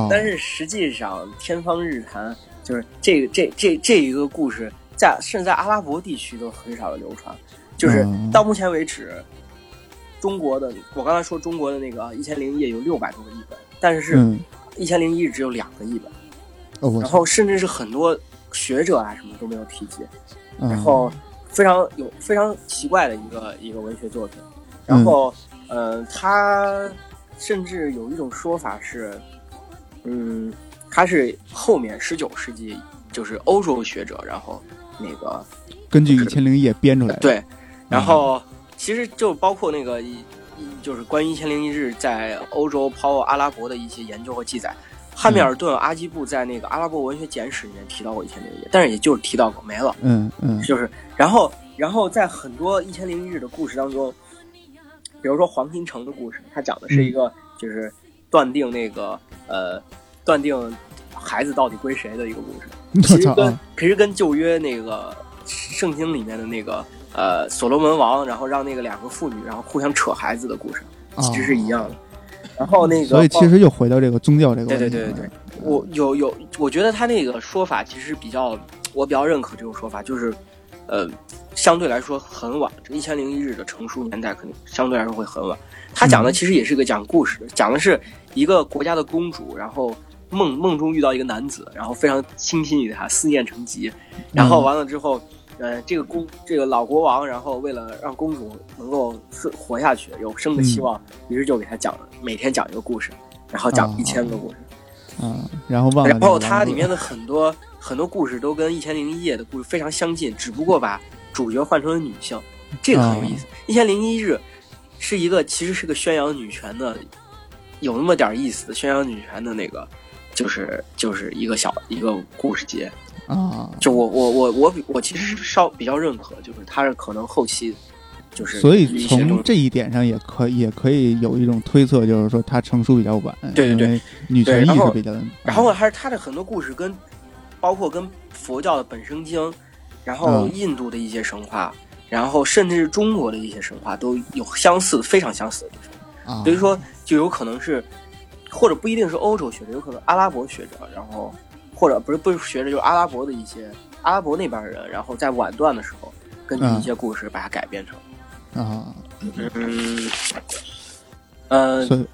S2: 但是实际上，《天方日谭》就是这个这这这一个故事，在甚至在阿拉伯地区都很少的流传。就是到目前为止，中国的我刚才说中国的那个《一千零一夜》有六百多个译本，但是《一千零一日》只有两个译本。然后甚至是很多学者啊什么都没有提及。然后非常有非常奇怪的一个一个文学作品。然后，呃，他甚至有一种说法是。嗯，他是后面十九世纪，就是欧洲学者，然后那个
S1: 根据《一千零一夜》编出来的。
S2: 对，然后其实就包括那个，就是关于《一千零一日》在欧洲，包括阿拉伯的一些研究和记载。汉密尔顿、阿基布在那个《阿拉伯文学简史》里面提到过《一千零一夜》，但是也就是提到过，没了。
S1: 嗯嗯，
S2: 就是然后然后在很多《一千零一日》的故事当中，比如说黄金城的故事，它讲的是一个就是。断定那个呃，断定孩子到底归谁的一个故事，其实跟其实跟旧约那个圣经里面的那个呃所罗门王，然后让那个两个妇女然后互相扯孩子的故事，其实是一样的。然后那个，
S1: 所以其实又回到这个宗教这个问题。
S2: 对对对对对，我有有，我觉得他那个说法其实比较，我比较认可这种说法，就是呃，相对来说很晚，这一千零一日的成书年代可能相对来说会很晚。他讲的其实也是个讲故事的，讲的是。一个国家的公主，然后梦梦中遇到一个男子，然后非常倾心于他，思念成疾，然后完了之后，呃，这个公这个老国王，然后为了让公主能够活下去，有生的希望，于是就给他讲，每天讲一个故事，然后讲一千个故事，
S1: 嗯，然后忘了，
S2: 然后它里面的很多很多故事都跟《一千零一夜》的故事非常相近，只不过把主角换成了女性，这个很有意思。《一千零一日》是一个其实是个宣扬女权的。有那么点意思，宣扬女权的那个，就是就是一个小一个故事节
S1: 啊。
S2: 就我我我我比我其实是稍比较认可，就是它是可能后期就是
S1: 所以从这一点上也可也可以有一种推测，就是说他成熟比较晚。
S2: 对对对，
S1: 女权意识比较。
S2: 然后还是他的很多故事跟包括跟佛教的本生经，然后印度的一些神话，然后甚至是中国的一些神话都有相似非常相似的地方。所以说，就有可能是，或者不一定是欧洲学者，有可能阿拉伯学者，然后或者不是不是学者，就是阿拉伯的一些阿拉伯那边人，然后在晚段的时候，根据一些故事把它改编成
S1: 啊，
S2: 嗯嗯，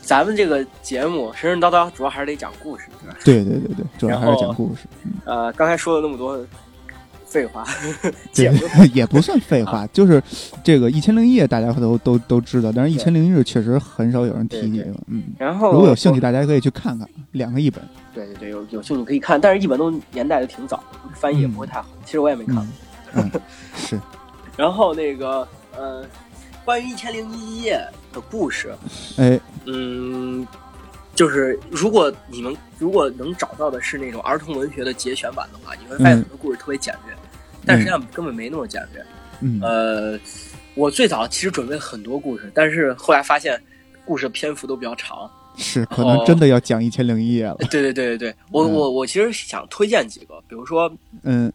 S2: 咱们这个节目神神叨叨，主要还是得讲故事，
S1: 对对对对，主要还是讲故事。
S2: 呃，刚才说了那么多废话，
S1: 对，也不算废话，就是这个《一千零一夜》，大家都都都知道，但是《一千零一日》确实很少有人提及。嗯，
S2: 然后
S1: 如果有兴趣，大家可以去看看两个译本。
S2: 对对对，有有兴趣可以看，但是译本都年代都挺早，翻译也不会太好。其实我也没看。
S1: 嗯，是。
S2: 然后那个呃，关于《一千零一夜》的故事，
S1: 哎，
S2: 嗯。就是如果你们如果能找到的是那种儿童文学的节选版的话，你会发现很多故事特别简略，但实际上根本没那么简略。
S1: 嗯，
S2: 呃，我最早其实准备了很多故事，但是后来发现故事篇幅都比较长，
S1: 是可能真的要讲一千零一夜了。
S2: 对对对对对，我我我其实想推荐几个，比如说，
S1: 嗯，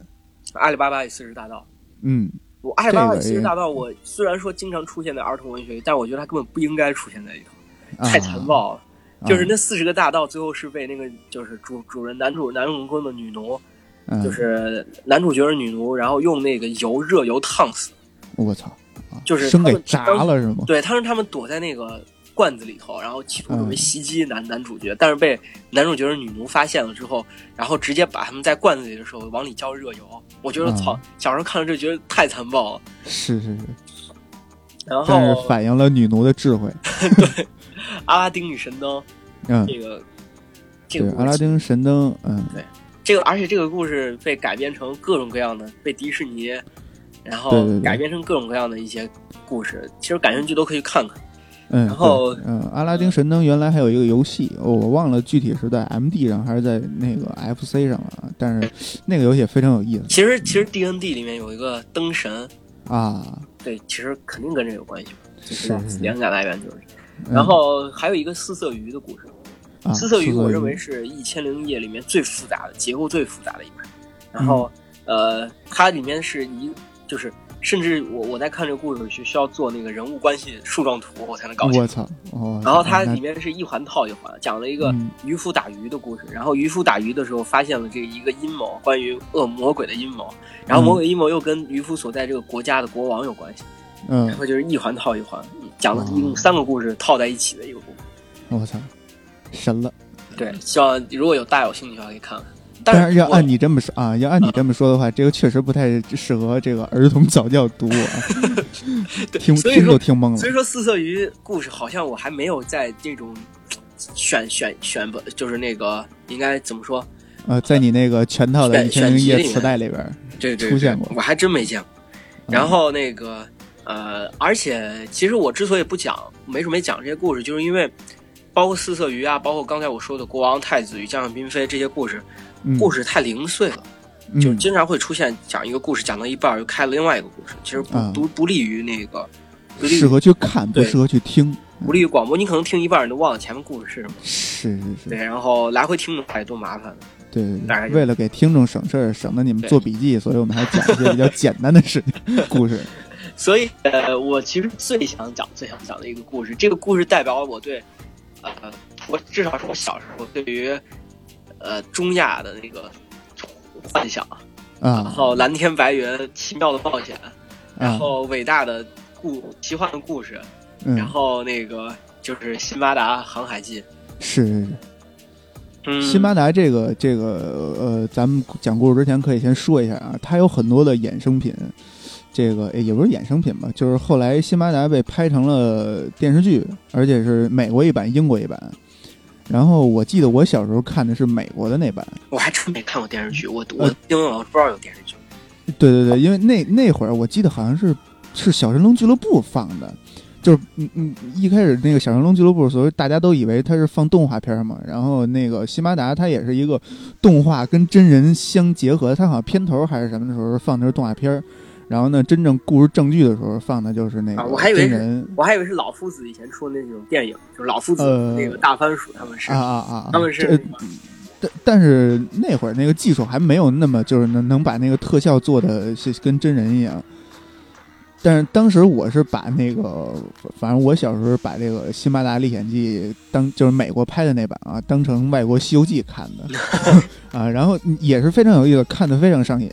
S2: 阿里巴巴与四十大盗。
S1: 嗯，
S2: 我阿里巴巴与四十大盗，我虽然说经常出现在儿童文学里，但我觉得它根本不应该出现在里头，太残暴了。就是那四十个大盗，最后是被那个就是主主人男主男主人公的女奴，就是男主角是女奴，然后用那个油热油烫死。
S1: 我操！
S2: 就是
S1: 生给炸了是吗？
S2: 对，当时他们躲在那个罐子里头，然后企图准备袭击男男主角，但是被男主角的女奴发现了之后，然后直接把他们在罐子里的时候往里浇热油。我觉得操，小时候看了这觉得太残暴了。
S1: 是是是。
S2: 然后
S1: 反映了女奴的智慧。
S2: 对。阿拉丁与神灯，
S1: 嗯，
S2: 这个，这个
S1: 阿拉丁神灯，嗯，
S2: 对，这个而且这个故事被改编成各种各样的，被迪士尼，然后改编成各种各样的一些故事，其实感兴趣都可以看看。
S1: 嗯，
S2: 然后，
S1: 嗯，阿拉丁神灯原来还有一个游戏，我忘了具体是在 M D 上还是在那个 F C 上了，但是那个游戏非常有意思。
S2: 其实，其实 D N D 里面有一个灯神
S1: 啊，
S2: 对，其实肯定跟这有关系，就
S1: 是
S2: 灵感来源就是。然后还有一个四色鱼的故事，四色鱼我认为是一千零一夜里面最复杂的结构最复杂的一本。然后呃，它里面是一就是甚至我我在看这个故事需需要做那个人物关系树状图，我才能搞清。
S1: 我操！
S2: 然后它里面是一环套一环，讲了一个渔夫打鱼的故事。然后渔夫打鱼的时候发现了这一个阴谋，关于恶魔鬼的阴谋。然后魔鬼阴谋又跟渔夫所在这个国家的国王有关系。
S1: 嗯，
S2: 然后就是一环套一环。讲了一共三个故事套在一起的一个故事，
S1: 我操，神了！
S2: 对，希望如果有大有兴趣的话可以看看。
S1: 但是要按你这么说啊，要按你这么说的话，这个确实不太适合这个儿童早教读啊。听听都听懵了。
S2: 所以说四色鱼故事好像我还没有在这种选选选本，就是那个应该怎么说？
S1: 呃，在你那个全套的一千零一夜磁带里边，
S2: 对对
S1: 出现过，
S2: 我还真没见过。然后那个。呃，而且其实我之所以不讲，没准备讲这些故事，就是因为，包括四色鱼啊，包括刚才我说的国王太子与将相嫔妃这些故事，故事太零碎了，就是经常会出现讲一个故事讲到一半又开了另外一个故事，其实不不不利于那个，
S1: 适合去看，不适合去听，
S2: 不利于广播，你可能听一半你都忘了前面故事是什么，
S1: 是是是，
S2: 对，然后来回听的话也多麻烦。
S1: 对对对，为了给听众省事儿，省得你们做笔记，所以我们还讲一些比较简单的事情故事。
S2: 所以，呃，我其实最想讲、最想讲的一个故事，这个故事代表了我对，呃，我至少是我小时候对于，呃，中亚的那个幻想，啊。然后蓝天白云、奇妙的冒险，然后伟大的故奇幻的故事，然后那个就是《辛巴达航海记》。
S1: 是，
S2: 是是，
S1: 辛巴达这个这个呃，咱们讲故事之前可以先说一下啊，它有很多的衍生品。这个也不是衍生品吧，就是后来《辛巴达》被拍成了电视剧，而且是美国一版、英国一版。然后我记得我小时候看的是美国的那版，
S2: 我还真没看过电视剧，我我因为我不知道有电视剧。
S1: 对对对，因为那那会儿我记得好像是是小神龙俱乐部放的，就是嗯嗯，一开始那个小神龙俱乐部，所以大家都以为它是放动画片嘛。然后那个《辛巴达》它也是一个动画跟真人相结合，它好像片头还是什么的时候放的是动画片儿。然后呢，真正故事正剧的时候放的就是那个真人。
S2: 我还以为是老夫子以前出的那种电影，就是老夫子那个大番薯他们是
S1: 啊啊啊，
S2: 他们是。
S1: 但但是那会儿那个技术还没有那么就是能能把那个特效做的是跟真人一样。但是当时我是把那个，反正我小时候把这个《辛巴达历险记》当就是美国拍的那版啊，当成外国《西游记》看的 啊，然后也是非常有意思，看的非常上瘾。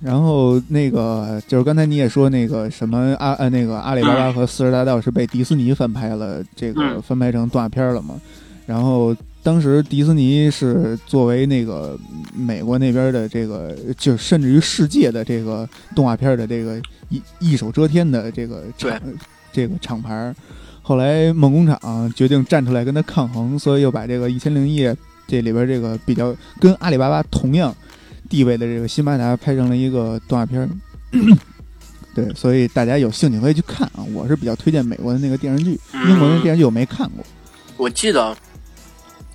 S1: 然后那个就是刚才你也说那个什么阿呃那个阿里巴巴和四十大盗是被迪士尼翻拍了，这个翻拍成动画片了嘛？然后当时迪士尼是作为那个美国那边的这个，就甚至于世界的这个动画片的这个一一手遮天的这个厂这个厂牌。后来梦工厂决定站出来跟他抗衡，所以又把这个《一千零一夜》这里边这个比较跟阿里巴巴同样地位的这个辛巴达拍成了一个动画片。对，所以大家有兴趣可以去看啊！我是比较推荐美国的那个电视剧，英国的电视剧我没看过。
S2: 我记得。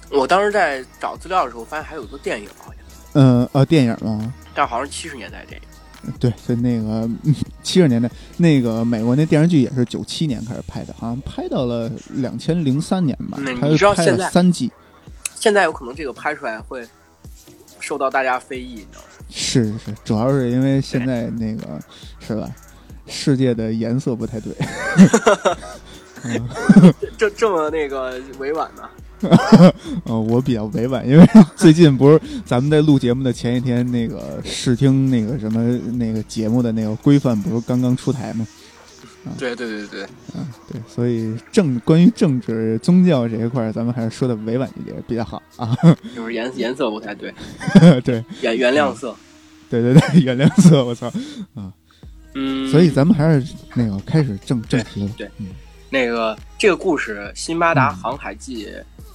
S2: 我当时在找资料的时候，发现还有个电影，好像。
S1: 嗯呃，电影吗？
S2: 但好像是七十年代电影。
S1: 对，就那个 七十年代，那个美国那电视剧也是九七年开始拍的，好像拍到了两千零三年吧。
S2: 你知道现
S1: 在三季？
S2: 现在有可能这个拍出来会受到大家非议，你知道吗？
S1: 是是是，主要是因为现在那个是吧？世界的颜色不太对。
S2: 这这么那个委婉呢？
S1: 呃，我比较委婉，因为最近不是咱们在录节目的前一天，那个试听那个什么那个节目的那个规范不是刚刚出台吗？
S2: 对对对对，
S1: 嗯对，所以政关于政治宗教这一块，咱们还是说的委婉一点比较好啊。
S2: 就是颜颜色不太对，
S1: 对。
S2: 原原谅色，
S1: 对对对，原谅 色，我操。啊，
S2: 嗯，
S1: 所以咱们还是那个开始正正题
S2: 对，嗯。那个这个故事《辛巴达航海记》。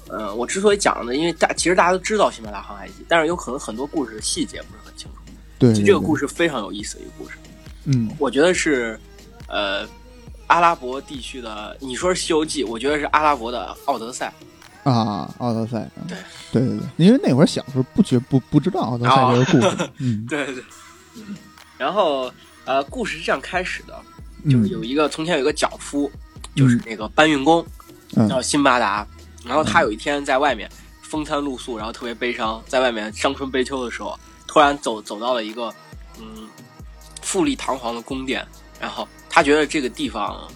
S2: 嗯，我之所以讲呢，因为大其实大家都知道《辛巴达航海记》，但是有可能很多故事细节不是很清楚。
S1: 对，
S2: 这个故事非常有意思的一个故事。
S1: 嗯，
S2: 我觉得是，呃，阿拉伯地区的，你说是《西游记》，我觉得是阿拉伯的《奥德赛》
S1: 啊，《奥德赛》。
S2: 对，
S1: 对对对，因为那会儿小时候不觉不不知道《奥德赛》这个故事。嗯，
S2: 对对。然后，呃，故事是这样开始的，就是有一个从前有一个脚夫，就是那个搬运工，叫辛巴达。然后他有一天在外面风餐露宿，然后特别悲伤，在外面伤春悲秋的时候，突然走走到了一个嗯富丽堂皇的宫殿，然后他觉得这个地方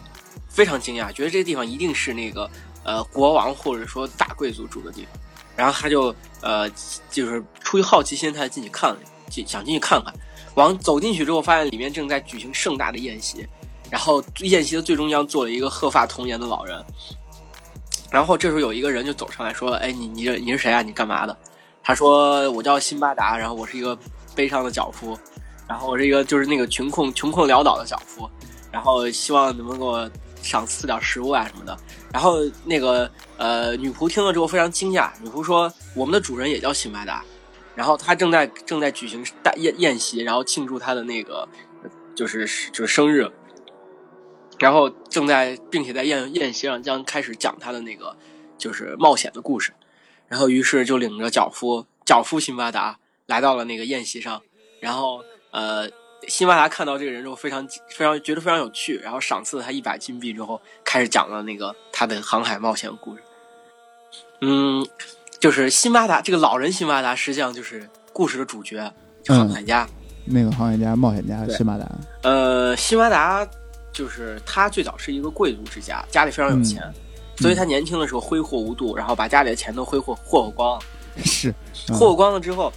S2: 非常惊讶，觉得这个地方一定是那个呃国王或者说大贵族住的地方，然后他就呃就是出于好奇心，他进去看了，进想进去看看，往走进去之后，发现里面正在举行盛大的宴席，然后宴席的最中央坐了一个鹤发童颜的老人。然后这时候有一个人就走上来说：“哎，你你你是谁啊？你干嘛的？”他说：“我叫辛巴达，然后我是一个悲伤的脚夫，然后我是一个就是那个穷困穷困潦倒的脚夫，然后希望能给我赏赐点食物啊什么的。”然后那个呃女仆听了之后非常惊讶，女仆说：“我们的主人也叫辛巴达，然后他正在正在举行大宴宴席，然后庆祝他的那个就是就是生日。”然后正在，并且在宴宴席上将开始讲他的那个就是冒险的故事，然后于是就领着脚夫脚夫辛巴达来到了那个宴席上，然后呃辛巴达看到这个人之后非常非常觉得非常有趣，然后赏赐了他一百金币之后开始讲了那个他的航海冒险故事。嗯，就是辛巴达这个老人辛巴达实际上就是故事的主角，航海家，
S1: 那个航海家冒险家辛巴达。
S2: 呃，辛巴达。就是他最早是一个贵族之家，家里非常有钱，所以他年轻的时候挥霍无度，然后把家里的钱都挥霍霍霍光了。
S1: 是，
S2: 霍霍光了之后，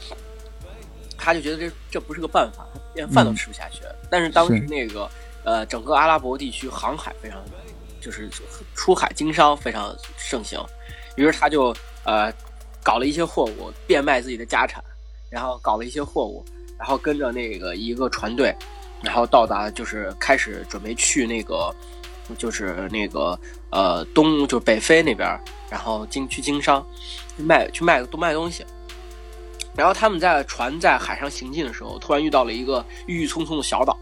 S2: 他就觉得这这不是个办法，连饭都吃不下去。但是当时那个呃，整个阿拉伯地区航海非常，就是出海经商非常盛行，于是他就呃搞了一些货物，变卖自己的家产，然后搞了一些货物，然后跟着那个一个船队。然后到达就是开始准备去那个，就是那个呃东就是北非那边，然后经去经商，卖去卖多卖东西。然后他们在船在海上行进的时候，突然遇到了一个郁郁葱葱的小岛，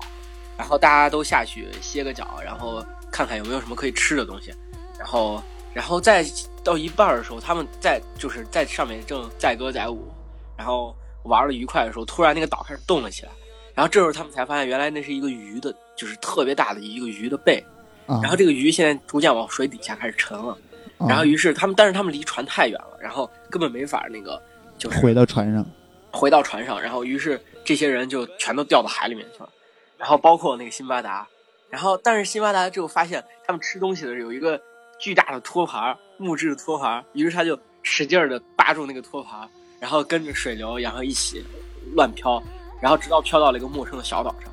S2: 然后大家都下去歇个脚，然后看看有没有什么可以吃的东西。然后，然后再到一半的时候，他们在就是在上面正载歌载舞，然后玩的愉快的时候，突然那个岛开始动了起来。然后这时候他们才发现，原来那是一个鱼的，就是特别大的一个鱼的背。然后这个鱼现在逐渐往水底下开始沉了。然后于是他们，但是他们离船太远了，然后根本没法那个，就是
S1: 回到船上，
S2: 回到船上。然后于是这些人就全都掉到海里面去了。然后包括那个辛巴达。然后但是辛巴达就发现他们吃东西的时候有一个巨大的托盘，木质的托盘。于是他就使劲的扒住那个托盘，然后跟着水流，然后一起乱飘。然后直到飘到了一个陌生的小岛上，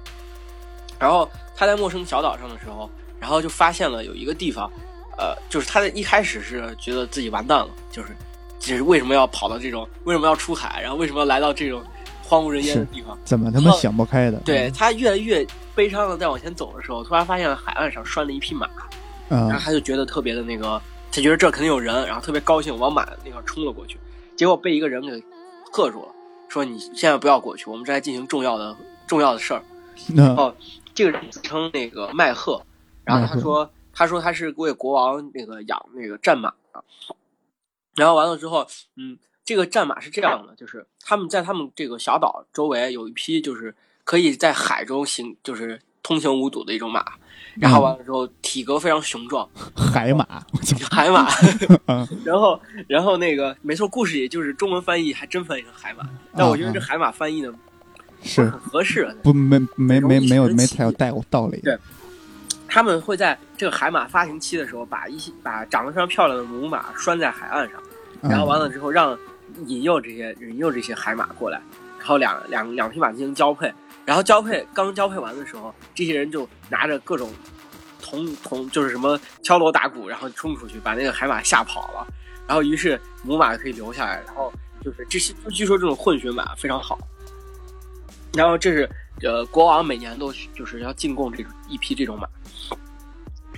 S2: 然后他在陌生小岛上的时候，然后就发现了有一个地方，呃，就是他在一开始是觉得自己完蛋了，就是就是为什么要跑到这种，为什么要出海，然后为什么要来到这种荒无人烟的地方？
S1: 怎么他妈想不开的？
S2: 对他越来越悲伤的在往前走的时候，突然发现海岸上拴了一匹马，然后他就觉得特别的那个，他觉得这肯定有人，然后特别高兴，往马那块冲了过去，结果被一个人给喝住了，说你现在不要过去，我们正在进行重要的重要的事儿。然后这个人自称那个麦赫，然后他说他说他是为国王那个养那个战马的。然后完了之后，嗯，这个战马是这样的，就是他们在他们这个小岛周围有一批就是可以在海中行，就是通行无阻的一种马。然后完了之后，体格非常雄壮，
S1: 海马，
S2: 海马。然后，然后那个没错，故事也就是中文翻译还真翻译成海马，但我觉得这海马翻译的
S1: 是
S2: 很合适，
S1: 不没没没没有没太有带道理。
S2: 对，他们会在这个海马发情期的时候，把一些把长得非常漂亮的母马拴在海岸上。然后完了之后，让引诱这些引诱这些海马过来，然后两两两匹马进行交配。然后交配刚交配完的时候，这些人就拿着各种铜铜，就是什么敲锣打鼓，然后冲出去把那个海马吓跑了。然后于是母马可以留下来。然后就是这些，据说这种混血马非常好。然后这是呃国王每年都就是要进贡这一批这种马。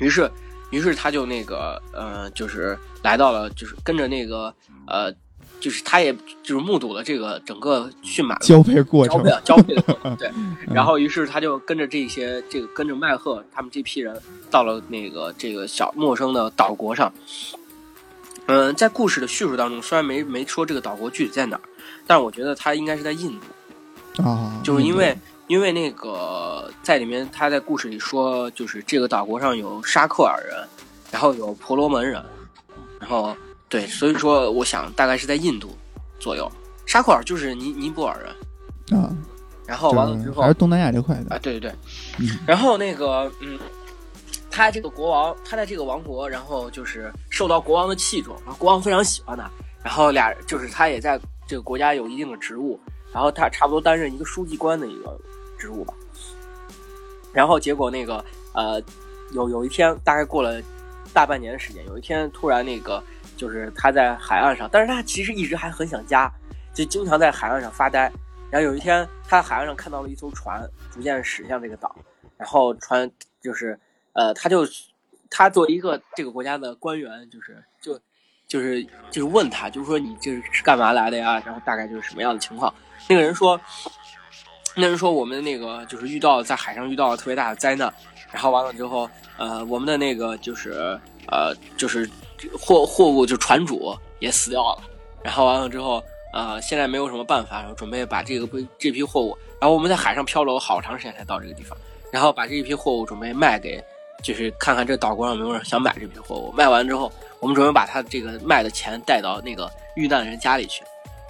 S2: 于是。于是他就那个呃，就是来到了，就是跟着那个呃，就是他也就是目睹了这个整个驯马
S1: 交配过程，
S2: 交配的过程，对。然后于是他就跟着这些这个跟着麦赫他们这批人到了那个这个小陌生的岛国上。嗯，在故事的叙述当中，虽然没没说这个岛国具体在哪儿，但是我觉得它应该是在印
S1: 度啊，
S2: 就是因为。因为那个在里面，他在故事里说，就是这个岛国上有沙克尔人，然后有婆罗门人，然后对，所以说我想大概是在印度左右。沙克尔就是尼尼泊尔人啊，然后完了之后
S1: 还是东南亚这块的
S2: 啊，对对对，然后那个嗯，他这个国王，他在这个王国，然后就是受到国王的器重，然后国王非常喜欢他，然后俩就是他也在这个国家有一定的职务，然后他差不多担任一个书记官的一个。职务吧，然后结果那个呃，有有一天大概过了大半年的时间，有一天突然那个就是他在海岸上，但是他其实一直还很想家，就经常在海岸上发呆。然后有一天他在海岸上看到了一艘船，逐渐驶向这个岛，然后船就是呃，他就他作为一个这个国家的官员，就是就就是就是问他，就是说你这是干嘛来的呀？然后大概就是什么样的情况？那个人说。那人说我们那个就是遇到在海上遇到了特别大的灾难，然后完了之后，呃，我们的那个就是呃就是货货物就船主也死掉了，然后完了之后，呃，现在没有什么办法，然后准备把这个这批货物，然后我们在海上漂流好长时间才到这个地方，然后把这一批货物准备卖给，就是看看这岛国上有没有人想买这批货物，卖完之后，我们准备把他这个卖的钱带到那个遇难人家里去。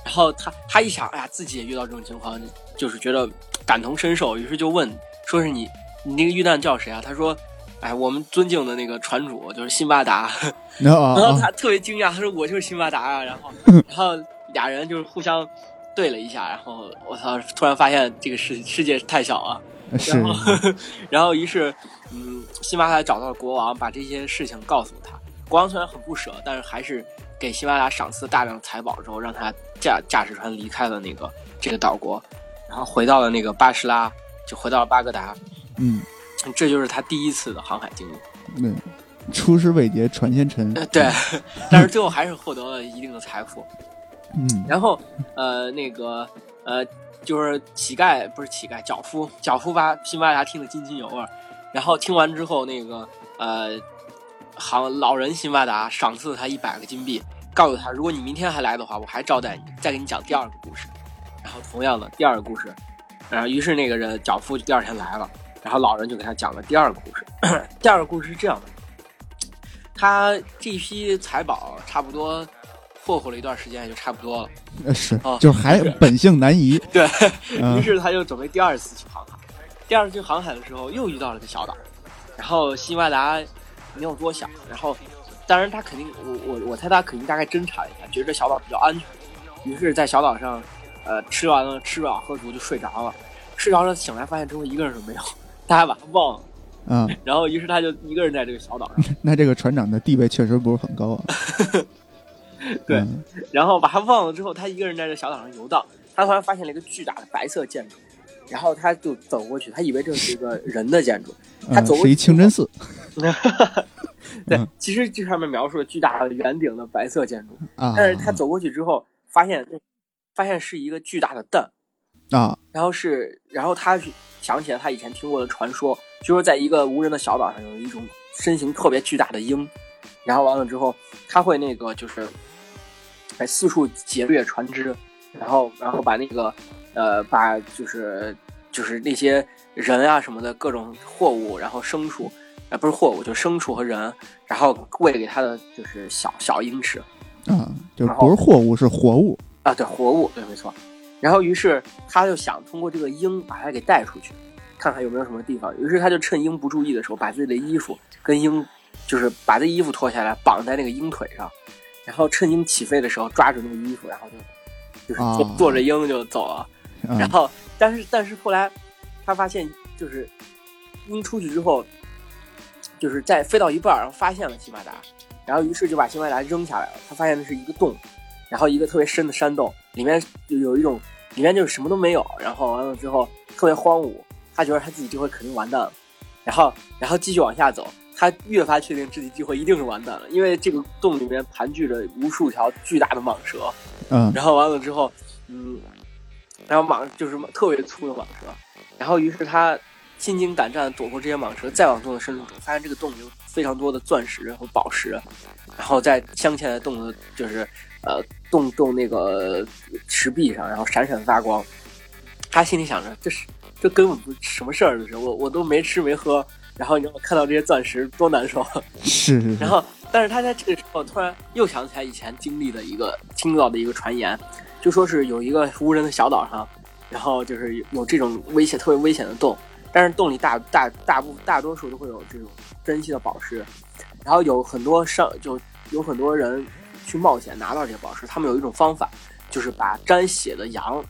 S2: 然后他他一想，哎呀，自己也遇到这种情况，就是觉得感同身受，于是就问，说是你你那个遇难叫谁啊？他说，哎，我们尊敬的那个船主就是辛巴达。然后他特别惊讶，他说我就是辛巴达啊。然后 然后俩人就是互相对了一下，然后我操，突然发现这个世世界太小了。然后 然后于是嗯，辛巴达找到了国王，把这些事情告诉了他。国王虽然很不舍，但是还是。给西班牙赏赐大量财宝之后，让他驾驾驶船离开了那个这个岛国，然后回到了那个巴士拉，就回到了巴格达。
S1: 嗯，
S2: 这就是他第一次的航海经历。
S1: 嗯，出师未捷船先沉。
S2: 对，但是最后还是获得了一定的财富。
S1: 嗯，
S2: 然后呃，那个呃，就是乞丐不是乞丐，脚夫，脚夫把西班牙听得津津有味。然后听完之后，那个呃。好，老人辛巴达赏赐他一百个金币，告诉他，如果你明天还来的话，我还招待你，再给你讲第二个故事。然后同样的第二个故事，然后于是那个人脚夫就第二天来了，然后老人就给他讲了第二个故事。第二个故事是这样的，他这批财宝差不多霍霍了一段时间，也就差不多
S1: 了。是，就还本性难移。
S2: 对于是，他就准备第二次去航海。第二次去航海的时候，又遇到了个小岛，然后辛巴达。没有多想，然后，当然他肯定，我我我猜他肯定大概侦查一下，觉得这小岛比较安全，于是，在小岛上，呃，吃完了吃饱喝足就睡着了，睡着了醒来发现周围一个人都没有，他还把他忘了，嗯，然后于是他就一个人在这个小岛上。
S1: 那这个船长的地位确实不是很高啊。
S2: 对，然后把他忘了之后，他一个人在这小岛上游荡，他突然发现了一个巨大的白色建筑，然后他就走过去，他以为这是一个人的建筑，他走过去
S1: 是一清真寺。
S2: 对，其实这上面描述了巨大的圆顶的白色建筑，但是他走过去之后，发现发现是一个巨大的蛋
S1: 啊，
S2: 然后是，然后他想起来他以前听过的传说，就是在一个无人的小岛上有一种身形特别巨大的鹰，然后完了之后他会那个就是在四处劫掠船只，然后然后把那个呃把就是就是那些人啊什么的各种货物，然后牲畜。啊，不是货物，就牲畜和人，然后喂给他的就是小小鹰吃，
S1: 啊，就不是货物，是活物
S2: 啊，对，活物，对，没错。然后于是他就想通过这个鹰把它给带出去，看看有没有什么地方。于是他就趁鹰不注意的时候，把自己的衣服跟鹰，就是把这衣服脱下来绑在那个鹰腿上，然后趁鹰起飞的时候抓住那个衣服，然后就就是坐坐着鹰就走了。然后，但是但是后来他发现，就是鹰出去之后。就是在飞到一半，然后发现了西马达，然后于是就把西马达扔下来了。他发现的是一个洞，然后一个特别深的山洞，里面就有一种，里面就是什么都没有。然后完了之后特别荒芜，他觉得他自己这回肯定完蛋了。然后，然后继续往下走，他越发确定自己这回一定是完蛋了，因为这个洞里面盘踞着无数条巨大的蟒蛇。
S1: 嗯，
S2: 然后完了之后，嗯，然后蟒就是特别粗的蟒蛇，然后于是他。心惊胆战躲过这些蟒蛇，再往洞的深处走，发现这个洞有非常多的钻石和宝石，然后在镶嵌在洞的，就是呃洞洞那个石壁上，然后闪闪发光。他心里想着，这是这根本不什么事儿，就是我我都没吃没喝，然后你让我看到这些钻石多难受。
S1: 是是。
S2: 然后，但是他在这个时候突然又想起来以前经历的一个听到的一个传言，就说是有一个无人的小岛上，然后就是有这种危险特别危险的洞。但是洞里大大大部大多数都会有这种珍稀的宝石，然后有很多上就有很多人去冒险拿到这些宝石。他们有一种方法，就是把沾血的羊，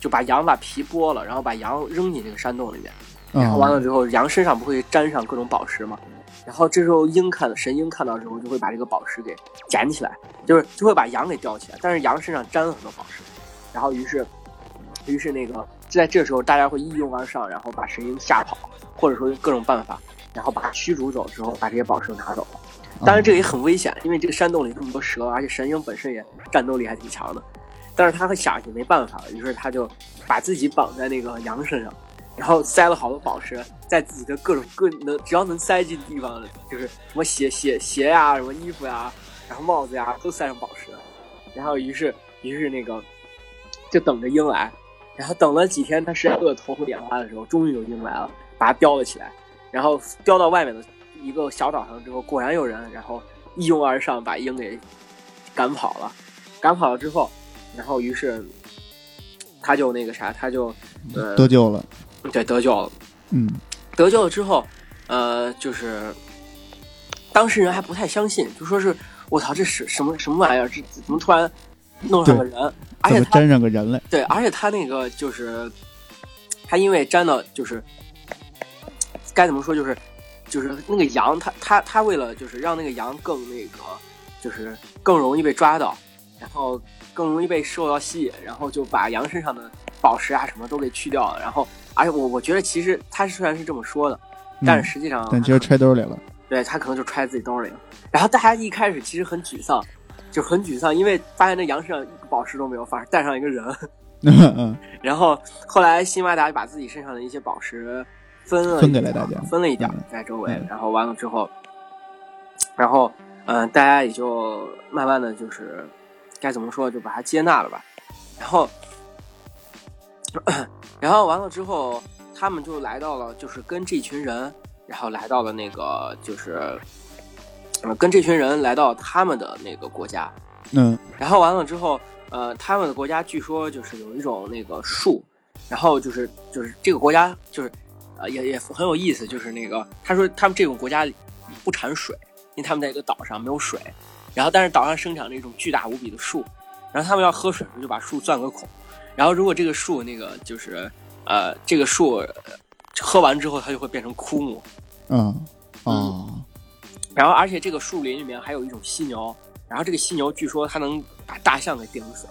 S2: 就把羊把皮剥了，然后把羊扔进这个山洞里面，然后完了之后，羊身上不会沾上各种宝石吗？然后这时候鹰看神鹰看到之后，就会把这个宝石给捡起来，就是就会把羊给吊起来，但是羊身上粘了很多宝石，然后于是于是那个。就在这时候，大家会一拥而上，然后把神鹰吓跑，或者说用各种办法，然后把它驱逐走之后，把这些宝石拿走了。当然，这个也很危险，因为这个山洞里这么多蛇，而且神鹰本身也战斗力还挺强的。但是他会想也没办法，于是他就把自己绑在那个羊身上，然后塞了好多宝石在自己的各种各能只要能塞进的地方，就是什么鞋鞋鞋呀，什么衣服呀，然后帽子呀，都塞上宝石。然后于是于是那个就等着鹰来。然后等了几天，他实在饿得头昏眼花的时候，终于有鹰来了，把他叼了起来，然后叼到外面的一个小岛上之后，果然有人，然后一拥而上把鹰给赶跑了。赶跑了之后，然后于是他就那个啥，他就呃
S1: 得救了，
S2: 对，得救了。
S1: 嗯，
S2: 得救了之后，呃，就是当事人还不太相信，就说是我操，这是什么什么玩意儿？这怎么突然？弄上个人，而且
S1: 粘上个人来。
S2: 对，而且他那个就是，他因为粘到就是该怎么说，就是就是那个羊，他他他为了就是让那个羊更那个，就是更容易被抓到，然后更容易被受到吸引，然后就把羊身上的宝石啊什么都给去掉了。然后，而且我我觉得其实他虽然是这么说的，但是实际上，
S1: 但其实揣兜里了。
S2: 对他可能就揣自己兜里了。然后大家一开始其实很沮丧。就很沮丧，因为发现那羊身上一个宝石都没有，反而带上一个人。然后后来辛巴达就把自己身上的一些宝石分了，
S1: 分给了大家，
S2: 分了一点在周围。然后完了之后，然后嗯，大家也就慢慢的就是该怎么说，就把它接纳了吧。然后，然后完了之后，他们就来到了，就是跟这群人，然后来到了那个就是。呃，跟这群人来到他们的那个国家，
S1: 嗯，
S2: 然后完了之后，呃，他们的国家据说就是有一种那个树，然后就是就是这个国家就是，呃，也也很有意思，就是那个他说他们这种国家不产水，因为他们在一个岛上没有水，然后但是岛上生长着一种巨大无比的树，然后他们要喝水时就把树钻个孔，然后如果这个树那个就是呃这个树喝完之后它就会变成枯木，
S1: 嗯嗯。
S2: 然后，而且这个树林里面还有一种犀牛，然后这个犀牛据说它能把大象给顶死，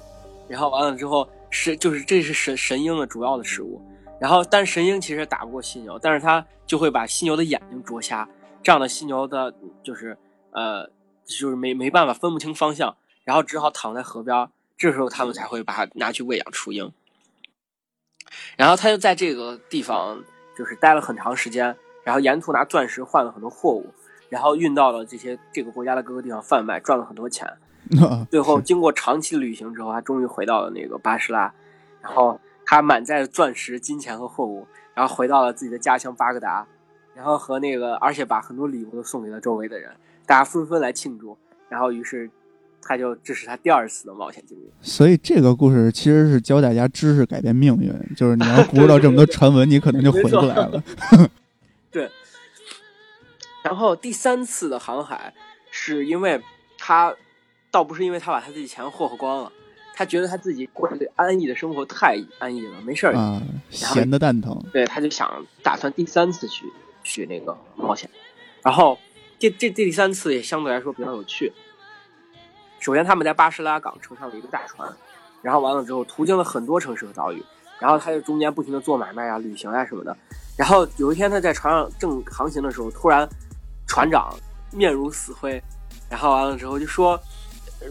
S2: 然后完了之后是就是这是神神鹰的主要的食物。然后但是神鹰其实打不过犀牛，但是它就会把犀牛的眼睛啄瞎，这样的犀牛的就是呃就是没没办法分不清方向，然后只好躺在河边。这时候他们才会把它拿去喂养雏鹰。然后他就在这个地方就是待了很长时间，然后沿途拿钻石换了很多货物。然后运到了这些这个国家的各个地方贩卖，赚了很多钱。最后经过长期的旅行之后，他终于回到了那个巴士拉。然后他满载钻石、金钱和货物，然后回到了自己的家乡巴格达。然后和那个，而且把很多礼物都送给了周围的人，大家纷纷来庆祝。然后于是他就这是他第二次的冒险经历。
S1: 所以这个故事其实是教大家知识改变命运，就是你要不知道这么多传闻，你可能就回不来了。
S2: 对。然后第三次的航海，是因为他，倒不是因为他把他自己钱霍霍光了，他觉得他自己过得安逸的生活太安逸了，没事儿
S1: 啊，闲的蛋疼。
S2: 对，他就想打算第三次去去那个冒险。然后这这这第三次也相对来说比较有趣。首先他们在巴士拉港乘上了一个大船，然后完了之后途经了很多城市和岛屿，然后他就中间不停的做买卖啊、旅行啊什么的。然后有一天他在船上正航行的时候，突然。船长面如死灰，然后完了之后就说，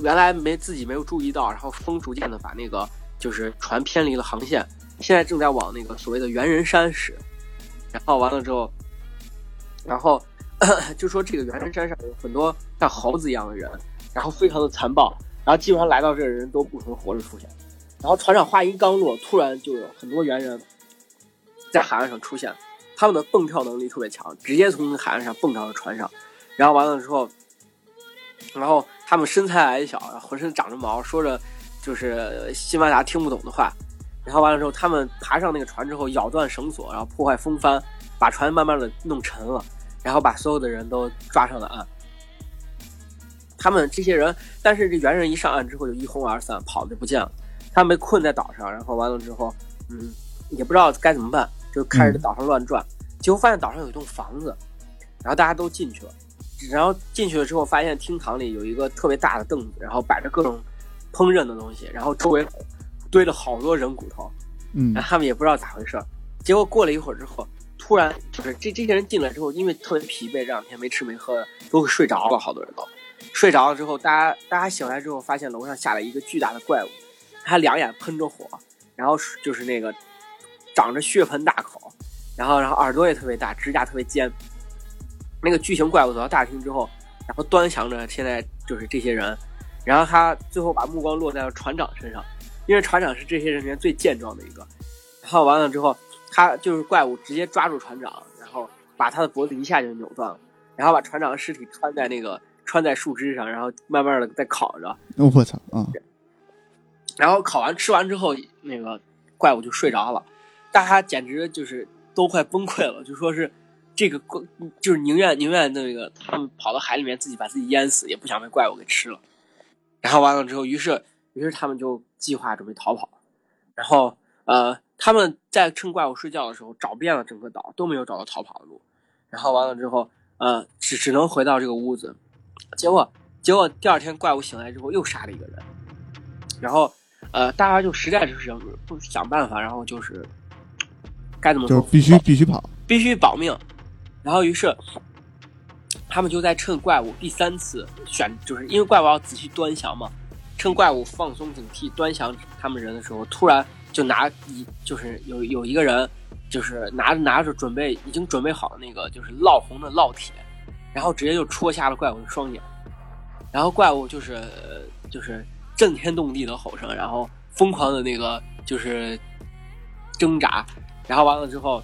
S2: 原来没自己没有注意到，然后风逐渐的把那个就是船偏离了航线，现在正在往那个所谓的猿人山驶，然后完了之后，然后 就说这个猿人山上有很多像猴子一样的人，然后非常的残暴，然后基本上来到这的人都不可能活着出现，然后船长话音刚落，突然就有很多猿人在海岸上出现。他们的蹦跳能力特别强，直接从海岸上蹦到了船上，然后完了之后，然后他们身材矮小，浑身长着毛，说着就是西班牙听不懂的话，然后完了之后，他们爬上那个船之后，咬断绳索，然后破坏风帆，把船慢慢的弄沉了，然后把所有的人都抓上了岸。他们这些人，但是这猿人一上岸之后就一哄而散，跑的不见了。他们被困在岛上，然后完了之后，嗯，也不知道该怎么办。就开始在岛上乱转，结果发现岛上有一栋房子，然后大家都进去了，然后进去了之后发现厅堂里有一个特别大的凳子，然后摆着各种烹饪的东西，然后周围堆了好多人骨头，
S1: 嗯，
S2: 然后他们也不知道咋回事结果过了一会儿之后，突然就是这这些人进来之后，因为特别疲惫，这两天没吃没喝的，都睡着了，好多人都睡着了之后，大家大家醒来之后发现楼上下来一个巨大的怪物，他两眼喷着火，然后就是那个。长着血盆大口，然后然后耳朵也特别大，指甲特别尖。那个巨型怪物走到大厅之后，然后端详着现在就是这些人，然后他最后把目光落在了船长身上，因为船长是这些人里面最健壮的一个。然后完了之后，他就是怪物直接抓住船长，然后把他的脖子一下就扭断了，然后把船长的尸体穿在那个穿在树枝上，然后慢慢的在烤着。
S1: 我操啊！
S2: 然后烤完吃完之后，那个怪物就睡着了。大家简直就是都快崩溃了，就说是这个怪，就是宁愿宁愿那个他们跑到海里面自己把自己淹死，也不想被怪物给吃了。然后完了之后，于是于是他们就计划准备逃跑。然后呃，他们在趁怪物睡觉的时候找遍了整个岛，都没有找到逃跑的路。然后完了之后，呃，只只能回到这个屋子。结果结果第二天怪物醒来之后又杀了一个人。然后呃，大家就实在是想不想办法，然后就是。该怎么？
S1: 就是必须必须跑，
S2: 必须保命。然后于是他们就在趁怪物第三次选，就是因为怪物要仔细端详嘛，趁怪物放松警惕端详他们人的时候，突然就拿一就是有有一个人就是拿着拿着准备已经准备好那个就是烙红的烙铁，然后直接就戳瞎了怪物的双眼，然后怪物就是就是震天动地的吼声，然后疯狂的那个就是挣扎。然后完了之后，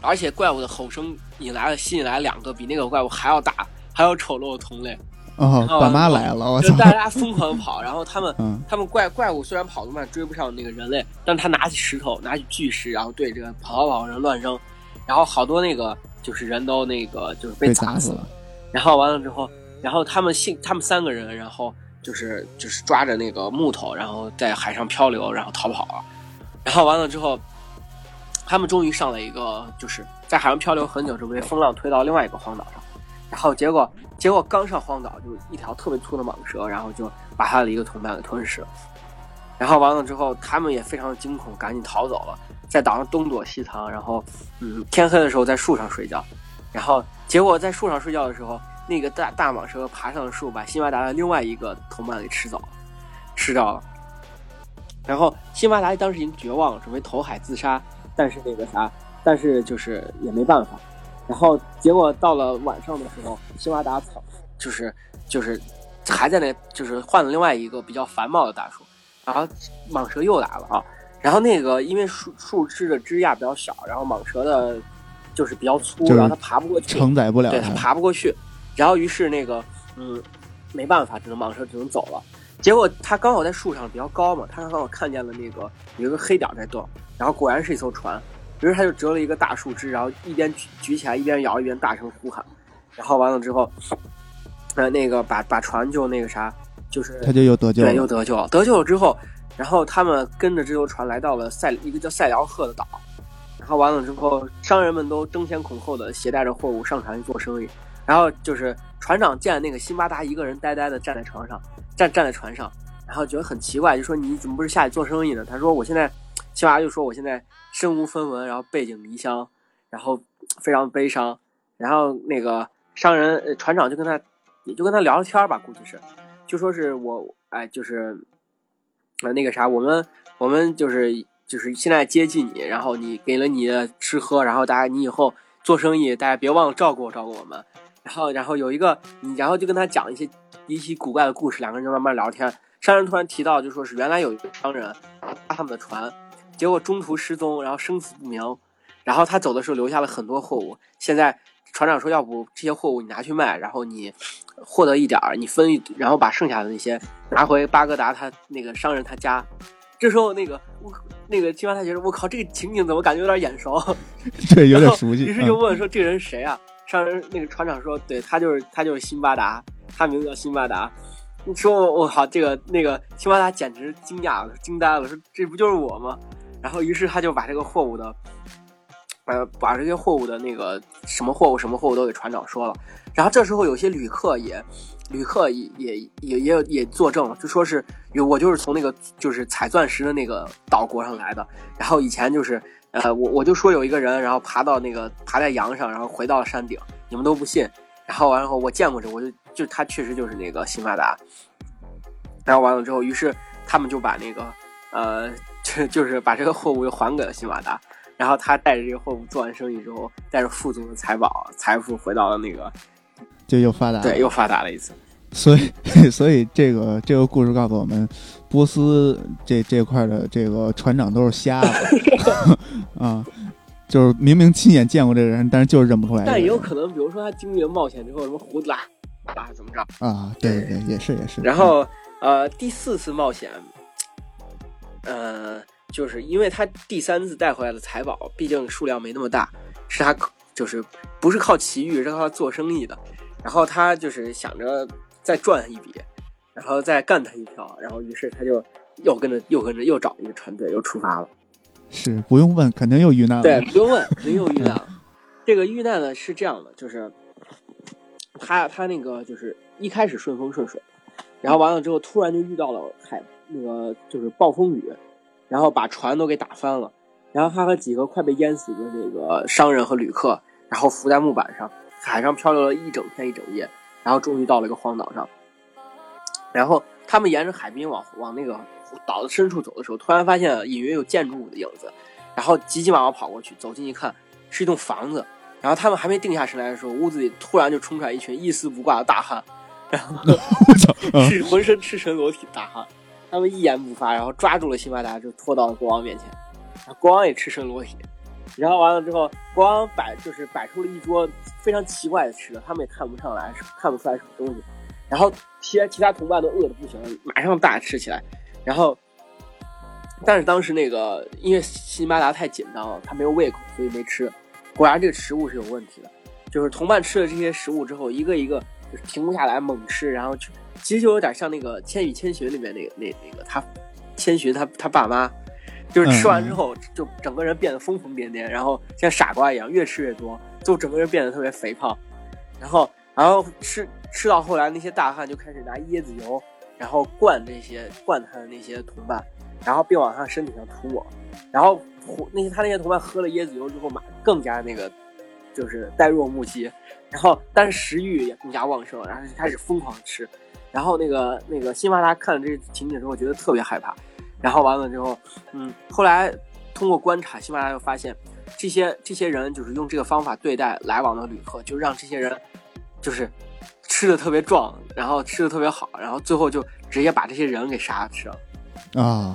S2: 而且怪物的吼声引来了吸引来两个比那个怪物还要大、还要丑陋的同类。
S1: 哦，爸妈来了！我操！
S2: 大家疯狂跑，然后他们，他们怪怪物虽然跑得慢，追不上那个人类，但他拿起石头，拿起巨石，然后对这个跑跑人乱扔，然后好多那个就是人都那个就是被砸死了。然后完了之后，然后他们信他们三个人，然后就是就是抓着那个木头，然后在海上漂流，然后逃跑了。然后完了之后。他们终于上了一个，就是在海上漂流很久，就被风浪推到另外一个荒岛上。然后结果结果刚上荒岛，就一条特别粗的蟒蛇，然后就把他的一个同伴给吞噬了。然后完了之后，他们也非常的惊恐，赶紧逃走了，在岛上东躲西藏，然后嗯，天黑的时候在树上睡觉，然后结果在树上睡觉的时候，那个大大蟒蛇爬上了树，把辛巴达的另外一个同伴给吃走了，吃掉了。然后辛巴达当时已经绝望了，准备投海自杀，但是那个啥，但是就是也没办法。然后结果到了晚上的时候，辛巴达草就是就是还在那，就是换了另外一个比较繁茂的大树，然后蟒蛇又来了啊。然后那个因为树树枝的枝桠比较小，然后蟒蛇的就是比较粗，然后它爬不过去，
S1: 承载不了，
S2: 对它爬不过去。然后于是那个嗯没办法，只能蟒蛇只能走了。结果它刚好在树上比较高嘛，它刚好看见了那个有一个黑点在动，然后果然是一艘船，于是它就折了一个大树枝，然后一边举举起来一边摇一边大声呼喊，然后完了之后，呃那个把把船就那个啥，就是
S1: 它就又得救，
S2: 对，又得救了。得救了之后，然后他们跟着这艘船来到了塞一个叫塞辽赫的岛，然后完了之后，商人们都争先恐后的携带着货物上船去做生意，然后就是船长见那个辛巴达一个人呆呆的站在床上。站站在船上，然后觉得很奇怪，就说你怎么不是下去做生意呢？他说我现在，辛巴达就说我现在身无分文，然后背井离乡，然后非常悲伤。然后那个商人船长就跟他，也就跟他聊聊天吧，估计是，就说是我哎，就是呃那个啥，我们我们就是就是现在接济你，然后你给了你的吃喝，然后大家你以后做生意，大家别忘了照顾照顾我们。然后然后有一个你，然后就跟他讲一些。一些古怪的故事，两个人就慢慢聊天。商人突然提到，就说是原来有一个商人搭他们的船，结果中途失踪，然后生死不明。然后他走的时候留下了很多货物。现在船长说，要不这些货物你拿去卖，然后你获得一点儿，你分一，然后把剩下的那些拿回巴格达他那个商人他家。这时候那个我那个青蛙他觉得我靠，这个情景怎么感觉有点眼熟？
S1: 对，有点熟悉。
S2: 于是就问说这人谁啊？商人那个船长说，对他就是他就是辛巴达。他名字叫辛巴达，你说我靠，这个那个辛巴达简直惊讶了，惊呆了，说这不就是我吗？然后于是他就把这个货物的，呃，把这些货物的那个什么货物什么货物都给船长说了。然后这时候有些旅客也，旅客也也也也也作证了，就说是有我就是从那个就是采钻石的那个岛国上来的。然后以前就是呃我我就说有一个人，然后爬到那个爬在羊上，然后回到了山顶，你们都不信。然后完了后我见过这，我就。就他确实就是那个辛巴达，然后完了之后，于是他们就把那个呃，就就是把这个货物又还给了辛巴达，然后他带着这个货物做完生意之后，带着富足的财宝财富回到了那个，
S1: 就又发达，
S2: 对，又发达了一次。
S1: 所以，所以这个这个故事告诉我们，波斯这这块的这个船长都是瞎子 啊。就是明明亲眼见过这个人，但是就是认不出来。
S2: 但也有可能，比如说他经历了冒险之后，什么胡子拉。啊，怎么着
S1: 啊？对对，也是也是。
S2: 然后，呃，第四次冒险，呃，就是因为他第三次带回来的财宝，毕竟数量没那么大，是他就是不是靠奇遇，是靠做生意的。然后他就是想着再赚一笔，然后再干他一票。然后于是他就又跟着又跟着又找一个船队又出发了。
S1: 是不用问，肯定又遇难了。
S2: 对，不用问，肯定又遇难了。这个遇难呢是这样的，就是。他他那个就是一开始顺风顺水，然后完了之后突然就遇到了海那个就是暴风雨，然后把船都给打翻了，然后他和几个快被淹死的那个商人和旅客，然后浮在木板上，海上漂流了一整天一整夜，然后终于到了一个荒岛上，然后他们沿着海滨往往那个岛的深处走的时候，突然发现隐约有建筑物的影子，然后急急忙忙跑过去，走近一看，是一栋房子。然后他们还没定下神来的时候，屋子里突然就冲出来一群一丝不挂的大汉，然后 是浑身赤身裸体大汉，他们一言不发，然后抓住了辛巴达，就拖到了国王面前。国王也赤身裸体，然后完了之后，国王摆就是摆出了一桌非常奇怪的吃的，他们也看不上来，看不出来什么东西。然后其他其他同伴都饿的不行了，马上大吃起来。然后，但是当时那个因为辛巴达太紧张了，他没有胃口，所以没吃。果然这个食物是有问题的，就是同伴吃了这些食物之后，一个一个就是停不下来猛吃，然后就其实就有点像那个《千与千寻》里面那个那那个他千寻他他爸妈，就是吃完之后就整个人变得疯疯癫癫，然后像傻瓜一样越吃越多，就整个人变得特别肥胖。然后然后吃吃到后来，那些大汉就开始拿椰子油，然后灌这些灌他的那些同伴，然后并往他身体上涂抹，然后那些他那些同伴喝了椰子油之后，马更加那个就是呆若木鸡，然后但是食欲也更加旺盛，然后就开始疯狂吃，然后那个那个辛巴达看了这情景之后，觉得特别害怕，然后完了之后，嗯，后来通过观察，辛巴达又发现这些这些人就是用这个方法对待来往的旅客，就让这些人。就是吃的特别壮，然后吃的特别好，然后最后就直接把这些人给杀吃了
S1: 啊！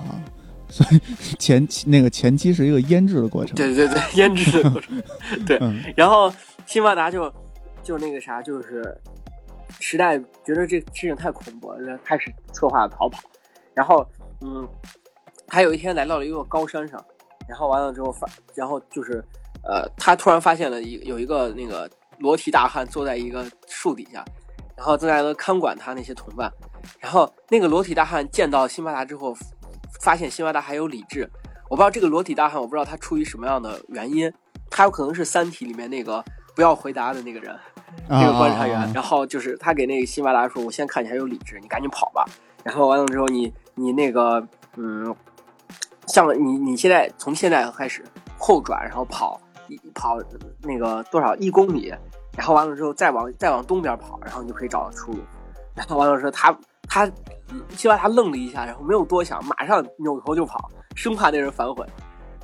S1: 所以前期那个前期是一个腌制的过程，
S2: 对对对，腌制的过程。对，然后辛巴达就就那个啥，就是时代觉得这事情太恐怖了，开始策划逃跑。然后嗯，他有一天来到了一个高山上，然后完了之后发，然后就是呃，他突然发现了一有一个那个。裸体大汉坐在一个树底下，然后正在看管他那些同伴。然后那个裸体大汉见到辛巴达之后，发现辛巴达还有理智。我不知道这个裸体大汉，我不知道他出于什么样的原因，他有可能是《三体》里面那个不要回答的那个人，那个观察员。然后就是他给那个辛巴达说：“我现在看你还有理智，你赶紧跑吧。”然后完了之后，你你那个嗯，像你你现在从现在开始后转，然后跑一。跑那个多少一公里，然后完了之后再往再往东边跑，然后你就可以找到出路。然后完了之后，他他辛巴达愣了一下，然后没有多想，马上扭头就跑，生怕那人反悔。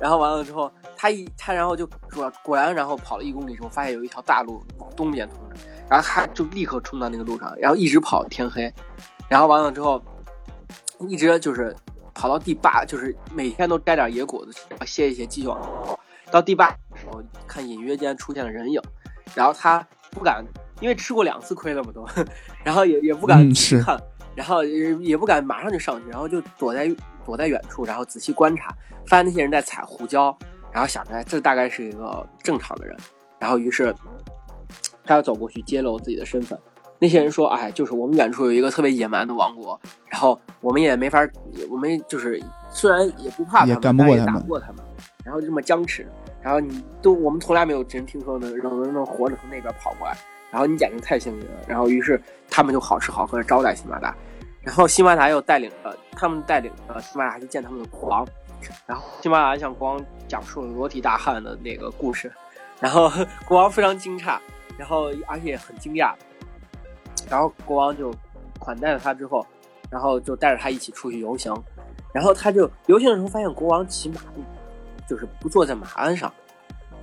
S2: 然后完了之后，他一他然后就说果然，然后跑了一公里之后，发现有一条大路往东边通着，然后他就立刻冲到那个路上，然后一直跑天黑。然后完了之后，一直就是跑到第八，就是每天都摘点野果子歇一歇，继续往前跑。到第八的时候，看隐约间出现了人影，然后他不敢，因为吃过两次亏了嘛都，然后也也不敢看，然后也也不敢马上就上去，然后就躲在躲在远处，然后仔细观察，发现那些人在采胡椒，然后想着这大概是一个正常的人，然后于是他要走过去揭露自己的身份。那些人说：“哎，就是我们远处有一个特别野蛮的王国，然后我们也没法，我们就是虽然也不怕他们，但也打不过他们。”然后就这么僵持，然后你都我们从来没有人听说能能能活着从那边跑过来，然后你简直太幸运了。然后于是他们就好吃好喝的招待辛巴达，然后辛巴达又带领了他们带领了辛巴达去见他们的国王，然后辛巴达向国王讲述了裸体大汉的那个故事，然后 国王非常惊诧，然后而且很惊讶，然后国王就款待了他之后，然后就带着他一起出去游行，然后他就游行的时候发现国王骑马。就是不坐在马鞍上，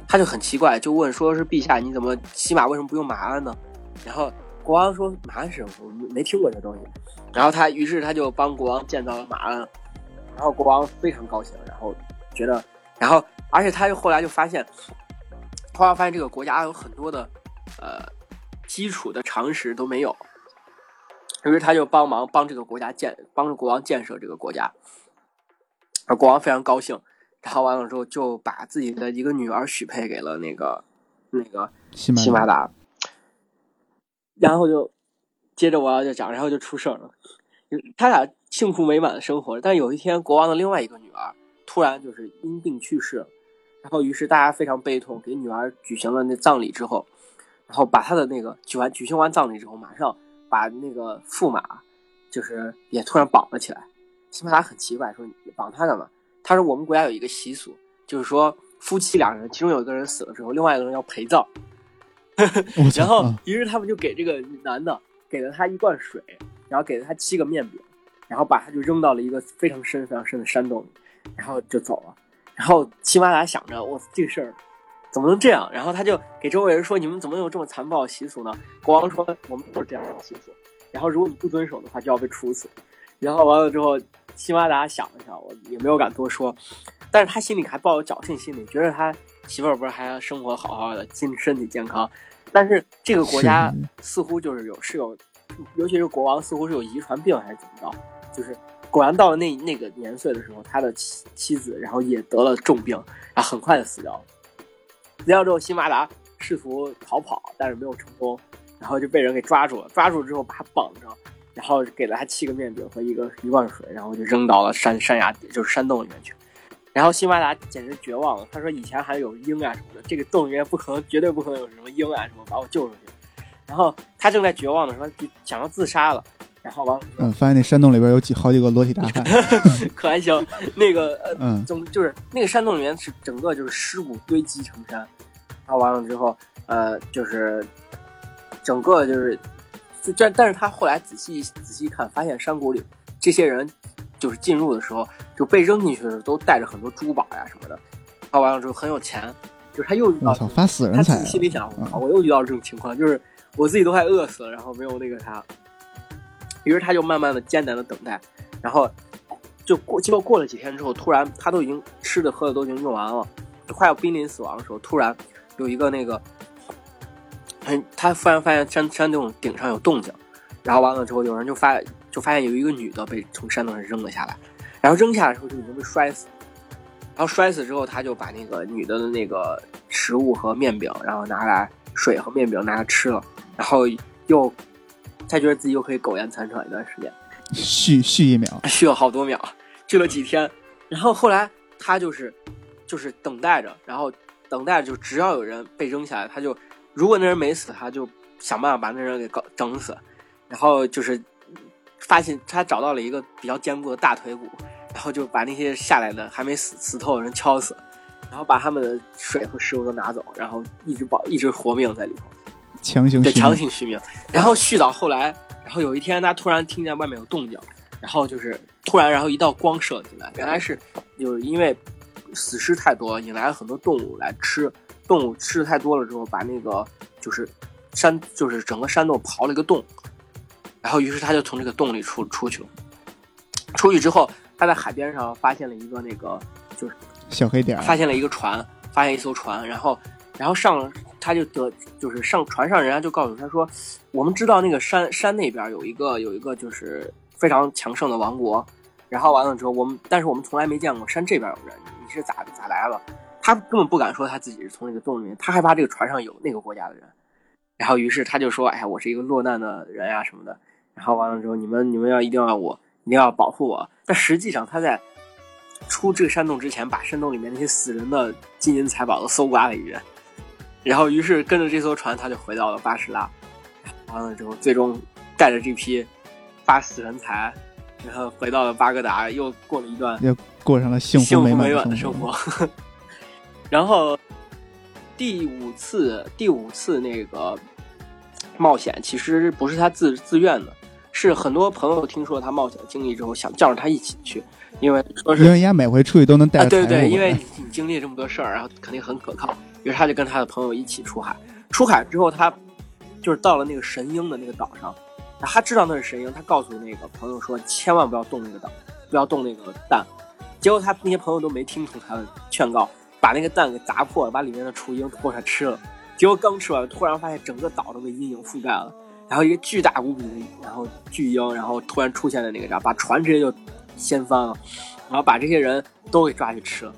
S2: 他就很奇怪，就问说是陛下，你怎么骑马为什么不用马鞍呢？然后国王说马鞍是什么？我没听过这东西。然后他于是他就帮国王建造了马鞍，然后国王非常高兴，然后觉得，然后而且他又后来就发现，后来发现这个国家有很多的呃基础的常识都没有，于是他就帮忙帮这个国家建，帮助国王建设这个国家，而国王非常高兴。然后完了之后，就把自己的一个女儿许配给了那个那个
S1: 西
S2: 马达，然后就接着我要就讲，然后就出事儿了。他俩幸福美满的生活，但有一天国王的另外一个女儿突然就是因病去世了，然后于是大家非常悲痛，给女儿举行了那葬礼之后，然后把他的那个举完举行完葬礼之后，马上把那个驸马就是也突然绑了起来。西马达很奇怪，说你绑他干嘛？他说：“我们国家有一个习俗，就是说夫妻两人，其中有一个人死了之后，另外一个人要陪葬。然后，于是他们就给这个男的给了他一罐水，然后给了他七个面饼，然后把他就扔到了一个非常深、非常深的山洞里，然后就走了。然后齐马达想着，我这事儿怎么能这样？然后他就给周围人说：‘你们怎么有这么残暴的习俗呢？’国王说：‘我们都是这样的习俗。然后如果你不遵守的话，就要被处死。’然后完了之后。”辛巴达想了想，我也没有敢多说，但是他心里还抱有侥幸心理，觉得他媳妇儿不是还生活好好的，身身体健康。但是这个国家似乎就是有是有，尤其是国王似乎是有遗传病还是怎么着，就是果然到了那那个年岁的时候，他的妻妻子然后也得了重病，然后很快就死掉了。死掉之后，辛巴达试图逃跑，但是没有成功，然后就被人给抓住了。抓住之后把他绑着。然后给了他七个面饼和一个一罐水，然后就扔到了山山崖，就是山洞里面去。然后辛巴达简直绝望了，他说：“以前还有鹰啊什么的，这个洞里面不可能，绝对不可能有什么鹰啊什么把我救出去。”然后他正在绝望的时候，就想要自杀了。然后完，
S1: 嗯，发现那山洞里边有几好几个裸体大汉，
S2: 可还行。那个呃，嗯，总就是那个山洞里面是整个就是尸骨堆积成山。然后完了之后，呃，就是整个就是，但但是他后来仔细仔细看，发现山谷里这些人就是进入的时候就被扔进去的时候都带着很多珠宝呀什么的。他完了之后很有钱，就是他又遇到
S1: 发死人财，
S2: 他自己心里想，我又遇到这种情况，就是我自己都快饿死了，然后没有那个啥。于是他就慢慢的艰难的等待，然后就过，结果过了几天之后，突然他都已经吃的喝的都已经用完了，快要濒临死亡的时候，突然有一个那个，他他突然发现山山洞顶上有动静，然后完了之后，有人就发就发现有一个女的被从山洞上扔了下来，然后扔下来的时候就已经被摔死，然后摔死之后，他就把那个女的的那个食物和面饼，然后拿来水和面饼拿来吃了，然后又。他觉得自己又可以苟延残喘一段时间，
S1: 续续一秒，
S2: 续了好多秒，续了几天，然后后来他就是就是等待着，然后等待着，就只要有人被扔下来，他就如果那人没死，他就想办法把那人给搞整死，然后就是发现他找到了一个比较坚固的大腿骨，然后就把那些下来的还没死死透的人敲死，然后把他们的水和食物都拿走，然后一直保一直活命在里头。
S1: 强行
S2: 对强行续命，然后续到后来，然后有一天他突然听见外面有动静，然后就是突然，然后一道光射进来，原来是就是因为死尸太多，引来了很多动物来吃，动物吃的太多了之后，把那个就是山就是整个山洞刨了一个洞，然后于是他就从这个洞里出出去了，出去之后他在海边上发现了一个那个就是
S1: 小黑点，
S2: 发现了一个船，发现一艘船，然后。然后上，他就得就是上船上，人家就告诉他说，我们知道那个山山那边有一个有一个就是非常强盛的王国。然后完了之后，我们但是我们从来没见过山这边有人，你是咋咋来了？他根本不敢说他自己是从那个洞里面，他害怕这个船上有那个国家的人。然后于是他就说，哎呀，我是一个落难的人呀什么的。然后完了之后，你们你们要一定要我一定要保护我。但实际上他在出这个山洞之前，把山洞里面那些死人的金银财宝都搜刮了一遍。然后，于是跟着这艘船，他就回到了巴士拉。完了之后，最终带着这批发死人财，然后回到了巴格达，又过了一段，
S1: 又过上了幸
S2: 福
S1: 美
S2: 满的
S1: 生
S2: 活。然后第五次，第五次那个冒险，其实不是他自自愿的，是很多朋友听说他冒险的经历之后，想叫着他一起去，因为说是
S1: 因为人家每回出去都能带
S2: 对对，因为你经历这么多事儿，然后肯定很可靠。于是他就跟他的朋友一起出海，出海之后他就是到了那个神鹰的那个岛上，他知道那是神鹰，他告诉那个朋友说千万不要动那个岛，不要动那个蛋。结果他那些朋友都没听从他的劝告，把那个蛋给砸破了，把里面的雏鹰拖出来吃了。结果刚吃完，突然发现整个岛都被阴影覆盖了，然后一个巨大无比的，然后巨鹰，然后突然出现在那个啥，把船直接就掀翻了，然后把这些人都给抓去吃了。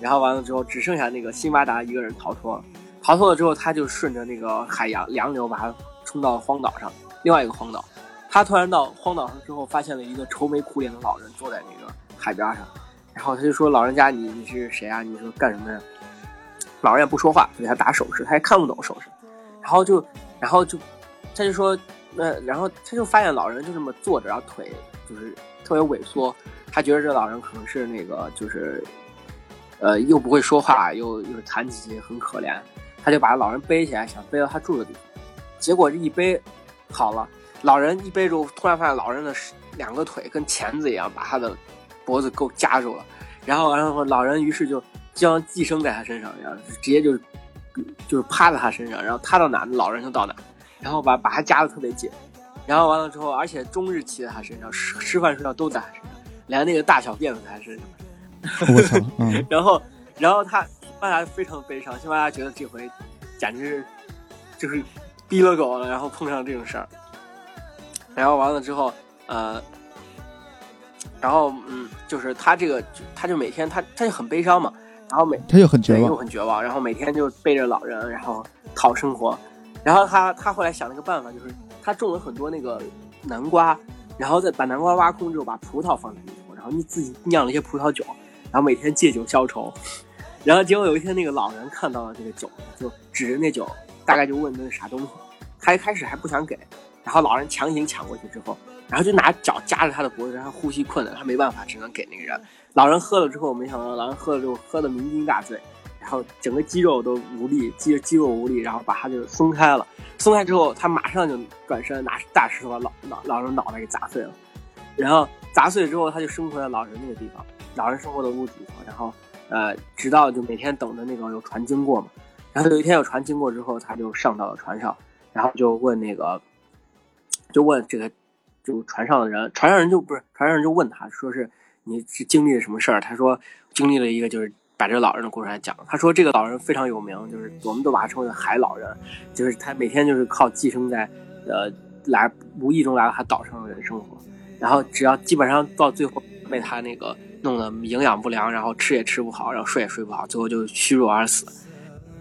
S2: 然后完了之后，只剩下那个辛巴达一个人逃脱了。逃脱了之后，他就顺着那个海洋洋流把他冲到了荒岛上，另外一个荒岛。他突然到荒岛上之后，发现了一个愁眉苦脸的老人坐在那个海边上。然后他就说：“老人家，你你是谁啊？你说干什么呀？”老人也不说话，给他打手势，他也看不懂手势。然后就，然后就，他就说：“那……然后他就发现老人就这么坐着，然后腿就是特别萎缩。他觉得这老人可能是那个就是。”呃，又不会说话，又又是残疾，很可怜。他就把老人背起来，想背到他住的地方。结果这一背好了，老人一背住，突然发现老人的两个腿跟钳子一样，把他的脖子够夹住了。然后，然后老人于是就将寄生在他身上一样，直接就就是趴在他身上，然后他到哪，老人就到哪，然后把把他夹的特别紧。然后完了之后，而且终日骑在他身上，吃吃饭睡觉都在他身上，连那个大小便都在他身上。
S1: 我操！
S2: 然后，然后他辛巴达非常悲伤，辛巴达觉得这回简直是就是逼了狗了，然后碰上这种事儿。然后完了之后，呃，然后嗯，就是他这个，他就每天他他就很悲伤嘛，然后每
S1: 他就很绝望，
S2: 又很绝望，然后每天就背着老人，然后讨生活。然后他他后来想了个办法，就是他种了很多那个南瓜，然后再把南瓜挖空之后，把葡萄放在里头，然后你自己酿了一些葡萄酒。然后每天借酒消愁，然后结果有一天那个老人看到了这个酒，就指着那酒，大概就问那是啥东西。他一开始还不想给，然后老人强行抢过去之后，然后就拿脚夹着他的脖子，让他呼吸困难，他没办法，只能给那个人。老人喝了之后，没想到老人喝了之后喝的酩酊大醉，然后整个肌肉都无力，肌肌肉无力，然后把他就松开了。松开之后，他马上就转身拿大石头把老老老人脑袋给砸碎了。然后砸碎之后，他就生活在老人那个地方，老人生活的屋子里头。然后呃，直到就每天等着那个有船经过嘛。然后有一天有船经过之后，他就上到了船上。然后就问那个，就问这个，就船上的人，船上人就不是船上人就问他，说是你是经历了什么事儿？他说经历了一个，就是把这个老人的故事来讲。他说这个老人非常有名，就是我们都把他称为海老人，就是他每天就是靠寄生在呃来无意中来到他岛上的人生活，然后只要基本上到最后被他那个弄得营养不良，然后吃也吃不好，然后睡也睡不好，最后就虚弱而死。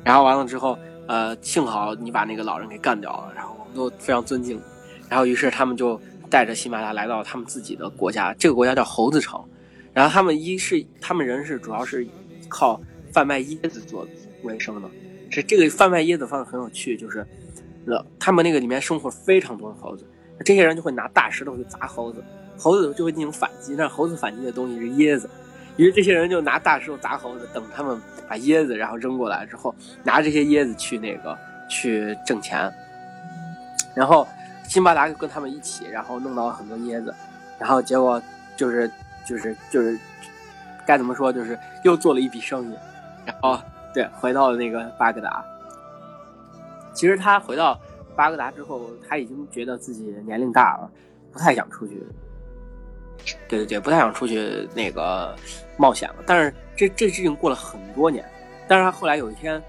S2: 然后完了之后。呃，幸好你把那个老人给干掉了，然后我们都非常尊敬。然后于是他们就带着辛巴达来到他们自己的国家，这个国家叫猴子城。然后他们一是他们人是主要是靠贩卖椰子做为生的。是这个贩卖椰子方式很有趣，就是呃，他们那个里面生活非常多的猴子，这些人就会拿大石头去砸猴子，猴子就会进行反击。但猴子反击的东西是椰子，于是这些人就拿大石头砸猴子，等他们。把椰子然后扔过来之后，拿这些椰子去那个去挣钱，然后辛巴达就跟他们一起，然后弄到了很多椰子，然后结果就是就是就是该怎么说，就是又做了一笔生意，然后对回到了那个巴格达。其实他回到巴格达之后，他已经觉得自己年龄大了，不太想出去。对对对，不太想出去那个冒险了。但是这这事情过了很多年，但是他后来有一天，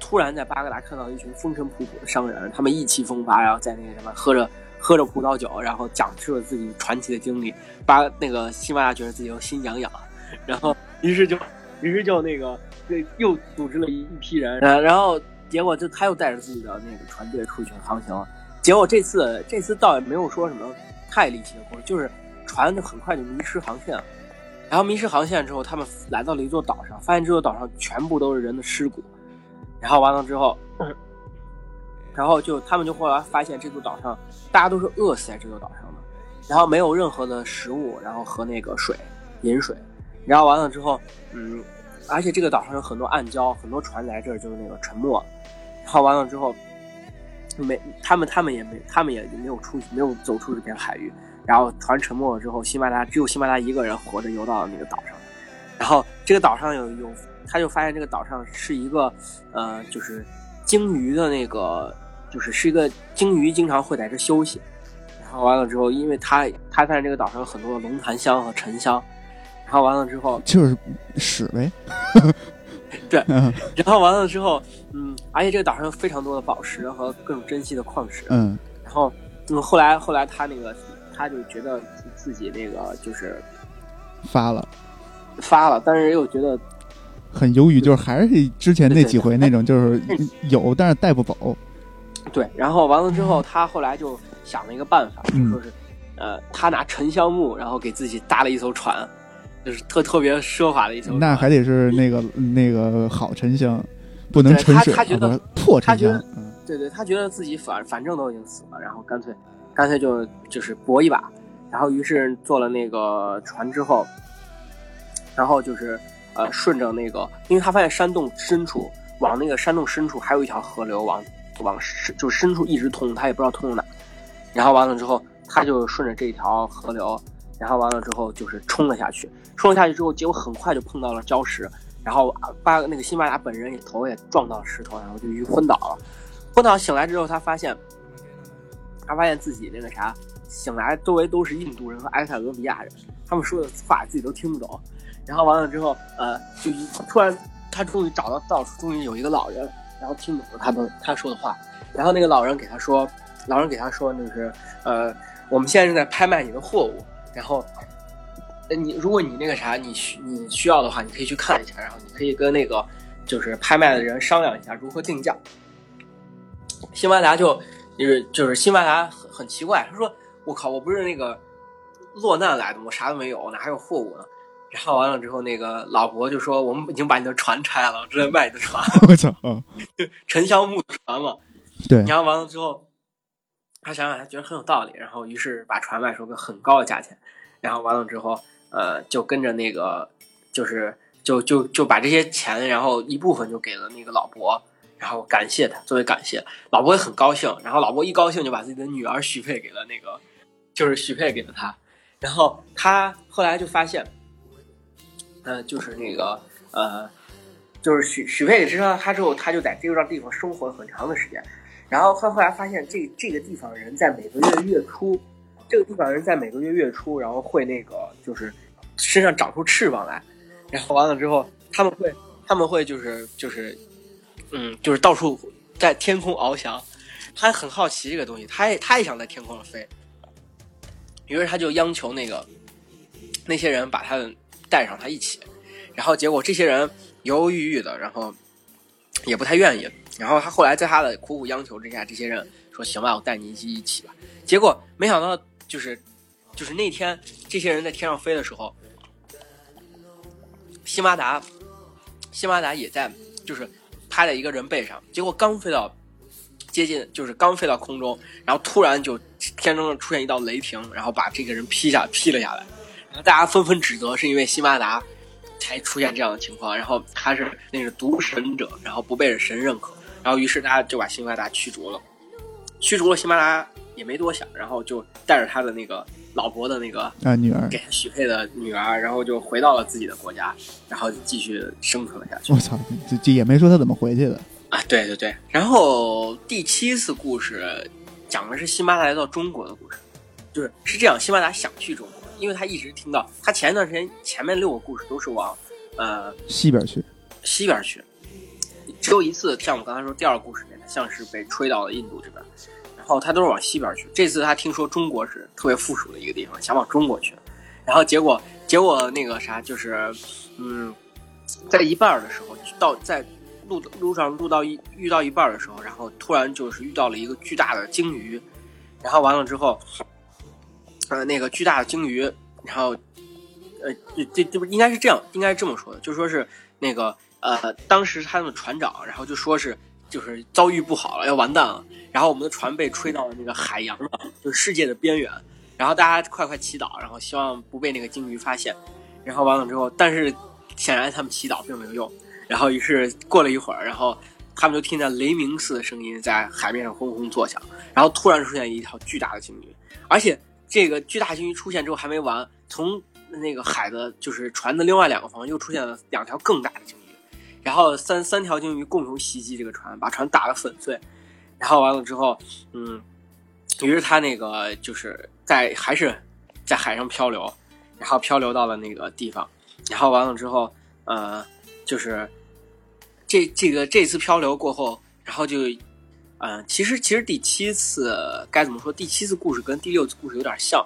S2: 突然在巴格达看到一群风尘仆仆的商人，他们意气风发，然后在那个什么喝着喝着葡萄酒，然后讲述了自己传奇的经历。巴那个西班牙觉得自己又心痒痒，然后于是就于是就那个对又组织了一一批人，然后结果就他又带着自己的那个船队出去航行。结果这次这次倒也没有说什么太离奇的故事，就是。船就很快就迷失航线了，然后迷失航线之后，他们来到了一座岛上，发现这座岛上全部都是人的尸骨，然后完了之后，然后就他们就后来发现这座岛上大家都是饿死在这座岛上的，然后没有任何的食物，然后和那个水饮水，然后完了之后，嗯，而且这个岛上有很多暗礁，很多船来这儿就是那个沉没，然后完了之后，没他们他们也没他们也没有出没有走出这片海域。然后船沉没了之后，辛巴达只有辛巴达一个人活着游到了那个岛上。然后这个岛上有有，他就发现这个岛上是一个，呃，就是鲸鱼的那个，就是是一个鲸鱼经常会在这休息。然后完了之后，因为他他发现这个岛上有很多的龙潭香和沉香。然后完了之后
S1: 就是屎呗。
S2: 对，然后完了之后，嗯，而且这个岛上有非常多的宝石和各种珍稀的矿石。
S1: 嗯，
S2: 然后嗯，后来后来他那个。他就觉得自己那个就是
S1: 发了，
S2: 发了，但是又觉得
S1: 很犹豫，就是还是之前那几回那种，就是有但是带不走。
S2: 对，然后完了之后，他后来就想了一个办法，说是呃，他拿沉香木，然后给自己搭了一艘船，就是特特别奢华的一层。
S1: 那还得是那个那个好沉香，不能沉水，
S2: 他觉得
S1: 破沉香。
S2: 对对，他觉得自己反反正都已经死了，然后干脆。干脆就就是搏一把，然后于是坐了那个船之后，然后就是呃顺着那个，因为他发现山洞深处往那个山洞深处还有一条河流往往深就深处一直通，他也不知道通到哪。然后完了之后，他就顺着这条河流，然后完了之后就是冲了下去。冲了下去之后，结果很快就碰到了礁石，然后巴那个辛巴达本人也头也撞到了石头，然后就晕昏倒了。昏倒醒来之后，他发现。他发现自己那个啥，醒来周围都是印度人和埃塞俄比亚人，他们说的话自己都听不懂。然后完了之后，呃，就一突然他终于找到到处，终于有一个老人，然后听懂了他的他说的话。然后那个老人给他说，老人给他说就是，呃，我们现在正在拍卖你的货物，然后，你如果你那个啥，你需你需要的话，你可以去看一下，然后你可以跟那个就是拍卖的人商量一下如何定价。辛巴达就。就是就是辛巴达很很奇怪，他说：“我靠，我不是那个落难来的，我啥都没有，哪还有货物呢？”然后完了之后，那个老伯就说：“我们已经把你的船拆了，正在卖你的船。”
S1: 我操！
S2: 沉香木的船嘛。
S1: 对。
S2: 然后完了之后，他想想他觉得很有道理，然后于是把船卖出个很高的价钱，然后完了之后，呃，就跟着那个就是就就就把这些钱，然后一部分就给了那个老伯，然后感谢他作为感谢，老伯也很高兴，然后老伯一高兴就把自己的女儿许配给了那个，就是许配给了他，然后他后来就发现，呃，就是那个呃，就是许许配给了他之后，他就在这个地方生活了很长的时间。然后他后来发现，这这个地方人在每个月月初，这个地方人在每个月月初，然后会那个就是身上长出翅膀来，然后完了之后，他们会他们会就是就是嗯，就是到处在天空翱翔。他很好奇这个东西，他也他也想在天空上飞，于是他就央求那个那些人把他带上他一起，然后结果这些人犹犹豫豫的，然后也不太愿意。然后他后来在他的苦苦央求之下，这些人说：“行吧，我带你一起一起吧。”结果没想到，就是就是那天这些人在天上飞的时候，辛巴达辛巴达也在，就是趴在一个人背上。结果刚飞到接近，就是刚飞到空中，然后突然就天中出现一道雷霆，然后把这个人劈下劈了下来。大家纷纷指责，是因为辛巴达才出现这样的情况，然后他是那个毒神者，然后不被神认可。然后，于是大家就把辛巴达驱逐了，驱逐了辛巴达也没多想，然后就带着他的那个老婆的那个
S1: 啊女儿，
S2: 给他许配的女儿，然后就回到了自己的国家，然后继续生存了下去。
S1: 我操，这这也没说他怎么回去的
S2: 啊！对对对，然后第七次故事讲的是辛巴达来到中国的故事，就是是这样，辛巴达想去中国，因为他一直听到他前一段时间前面六个故事都是往呃
S1: 西边去，
S2: 西边去。只有一次，像我刚才说第二个故事里面，像是被吹到了印度这边，然后他都是往西边去。这次他听说中国是特别富庶的一个地方，想往中国去，然后结果结果那个啥就是，嗯，在一半的时候到在路路上路到一遇到一半的时候，然后突然就是遇到了一个巨大的鲸鱼，然后完了之后，呃，那个巨大的鲸鱼，然后呃，这这这不应该是这样，应该是这么说的，就说是那个。呃，当时他们的船长，然后就说是就是遭遇不好了，要完蛋了。然后我们的船被吹到了那个海洋的，就是世界的边缘。然后大家快快祈祷，然后希望不被那个鲸鱼发现。然后完了之后，但是显然他们祈祷并没有用。然后于是过了一会儿，然后他们就听见雷鸣似的声音在海面上轰轰作响。然后突然出现一条巨大的鲸鱼，而且这个巨大鲸鱼出现之后还没完，从那个海的，就是船的另外两个方向又出现了两条更大的鲸鱼。然后三三条鲸鱼共同袭击这个船，把船打得粉碎。然后完了之后，嗯，于是他那个就是在还是在海上漂流，然后漂流到了那个地方。然后完了之后，呃，就是这这个这次漂流过后，然后就，嗯，其实其实第七次该怎么说？第七次故事跟第六次故事有点像。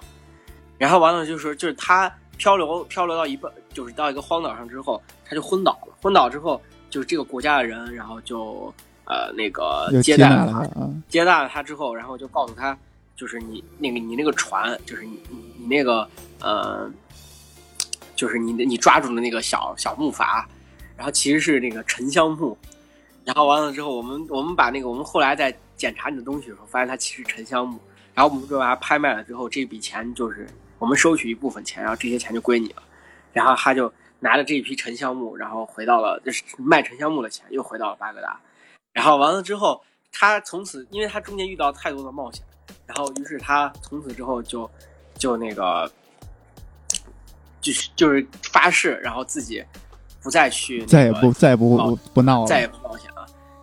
S2: 然后完了就是就是他漂流漂流到一半，就是到一个荒岛上之后。他就昏倒了，昏倒之后，就是这个国家的人，然后就呃那个接待了他，接待了他之后，然后就告诉他，就是你那个你那个船，就是你你那个呃，就是你你抓住的那个小小木筏，然后其实是那个沉香木，然后完了之后，我们我们把那个我们后来在检查你的东西的时候，发现它其实沉香木，然后我们就把它拍卖了之后，这笔钱就是我们收取一部分钱，然后这些钱就归你了，然后他就。拿着这一批沉香木，然后回到了就是卖沉香木的钱，又回到了巴格达。然后完了之后，他从此，因为他中间遇到太多的冒险，然后于是他从此之后就就那个就是就是发誓，然后自己不再去，
S1: 再也不再也不不闹了，
S2: 再也不冒险了。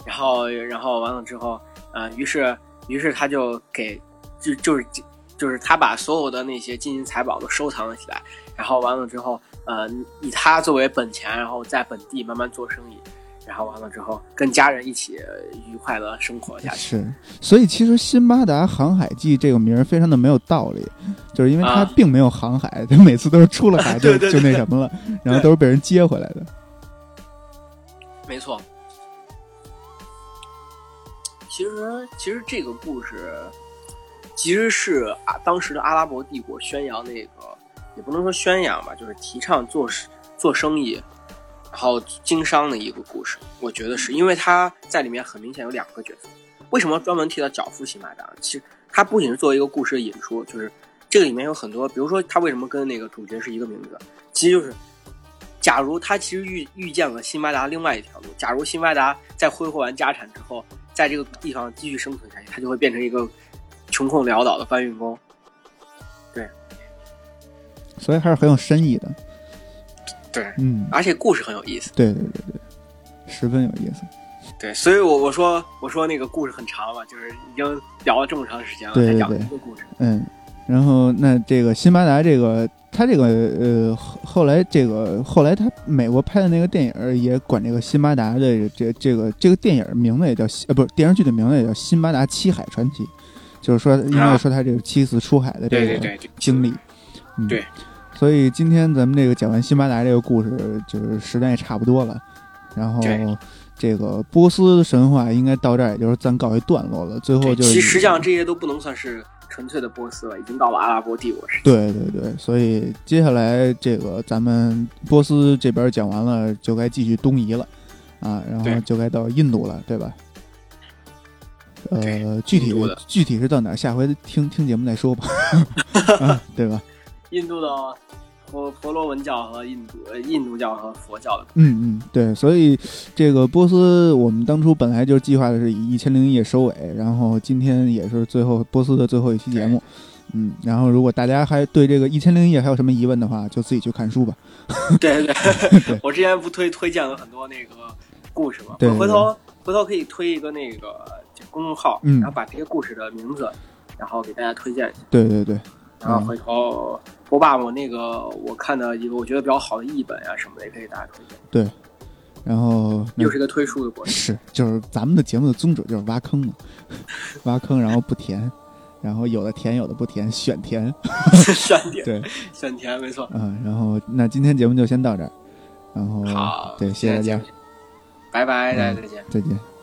S2: 然后然后完了之后，呃，于是于是他就给就就是就是他把所有的那些金银财宝都收藏了起来。然后完了之后。呃，以他作为本钱，然后在本地慢慢做生意，然后完了之后跟家人一起愉快的生活下去。
S1: 是，所以其实《辛巴达航海记》这个名儿非常的没有道理，就是因为他并没有航海，他每次都是出了海 就就那什么了，然后都是被人接回来的。
S2: 没错。其实，其实这个故事其实是啊，当时的阿拉伯帝国宣扬那个。也不能说宣扬吧，就是提倡做做生意，然后经商的一个故事。我觉得是因为他在里面很明显有两个角色。为什么专门提到脚夫辛巴达？其实他不仅是作为一个故事的引出，就是这个里面有很多，比如说他为什么跟那个主角是一个名字，其实就是，假如他其实遇遇见了辛巴达另外一条路，假如辛巴达在挥霍完家产之后，在这个地方继续生存下去，他就会变成一个穷困潦倒的搬运工。对，
S1: 所以还是很有深意的。
S2: 对，
S1: 嗯，
S2: 而且故事很有意思。
S1: 对对对对，十分有意思。
S2: 对，所以，我我说我说那个故事很长嘛，就是已经聊了这么长时间了，才讲一个故事。
S1: 嗯，然后那这个辛巴达这个他这个呃后来这个后来他美国拍的那个电影也管这个辛巴达的这这个这个电影名字也叫呃不是电视剧的名字也叫《辛巴达七海传奇》，就是说因为说他这个七次出海的这个经历。
S2: 对，
S1: 所以今天咱们这个讲完辛巴达这个故事，就是时间也差不多了，然后。这个波斯神话应该到这儿，也就是暂告一段落了。最后就
S2: 其实实际上这些都不能算是纯粹的波斯了，已经到了阿拉伯帝国时期。
S1: 对对对，所以接下来这个咱们波斯这边讲完了，就该继续东移了啊，然后就该到印度了，对吧？呃，具体具体是到哪，下回听听节目再说吧，对吧？
S2: 印度的。佛佛罗门教和印度呃印度教和佛教的，
S1: 嗯嗯对，所以这个波斯我们当初本来就计划的是以一千零一夜收尾，然后今天也是最后波斯的最后一期节目，嗯，然后如果大家还对这个一千零一夜还有什么疑问的话，就自己去看书吧。
S2: 对 对。对，我之前不推推荐了很多那个故事嘛，
S1: 对，
S2: 回头回头可以推一个那个公众号，然后把这些故事的名字，然后给大家推荐一下。
S1: 对对对。
S2: 然后回头我把我那个我看的一个我觉得比较好的译本啊什么的也可以给大家推荐。
S1: 对，然后
S2: 又是一个推书的过程。
S1: 是，就是咱们的节目的宗旨就是挖坑嘛，挖坑然后不填，然后有的填有的不填，选填。
S2: 选填。
S1: 对，
S2: 选填没错。
S1: 嗯，然后那今天节目就先到这儿，然后
S2: 好，
S1: 对，谢谢大家，
S2: 拜拜，大家再见，
S1: 再见。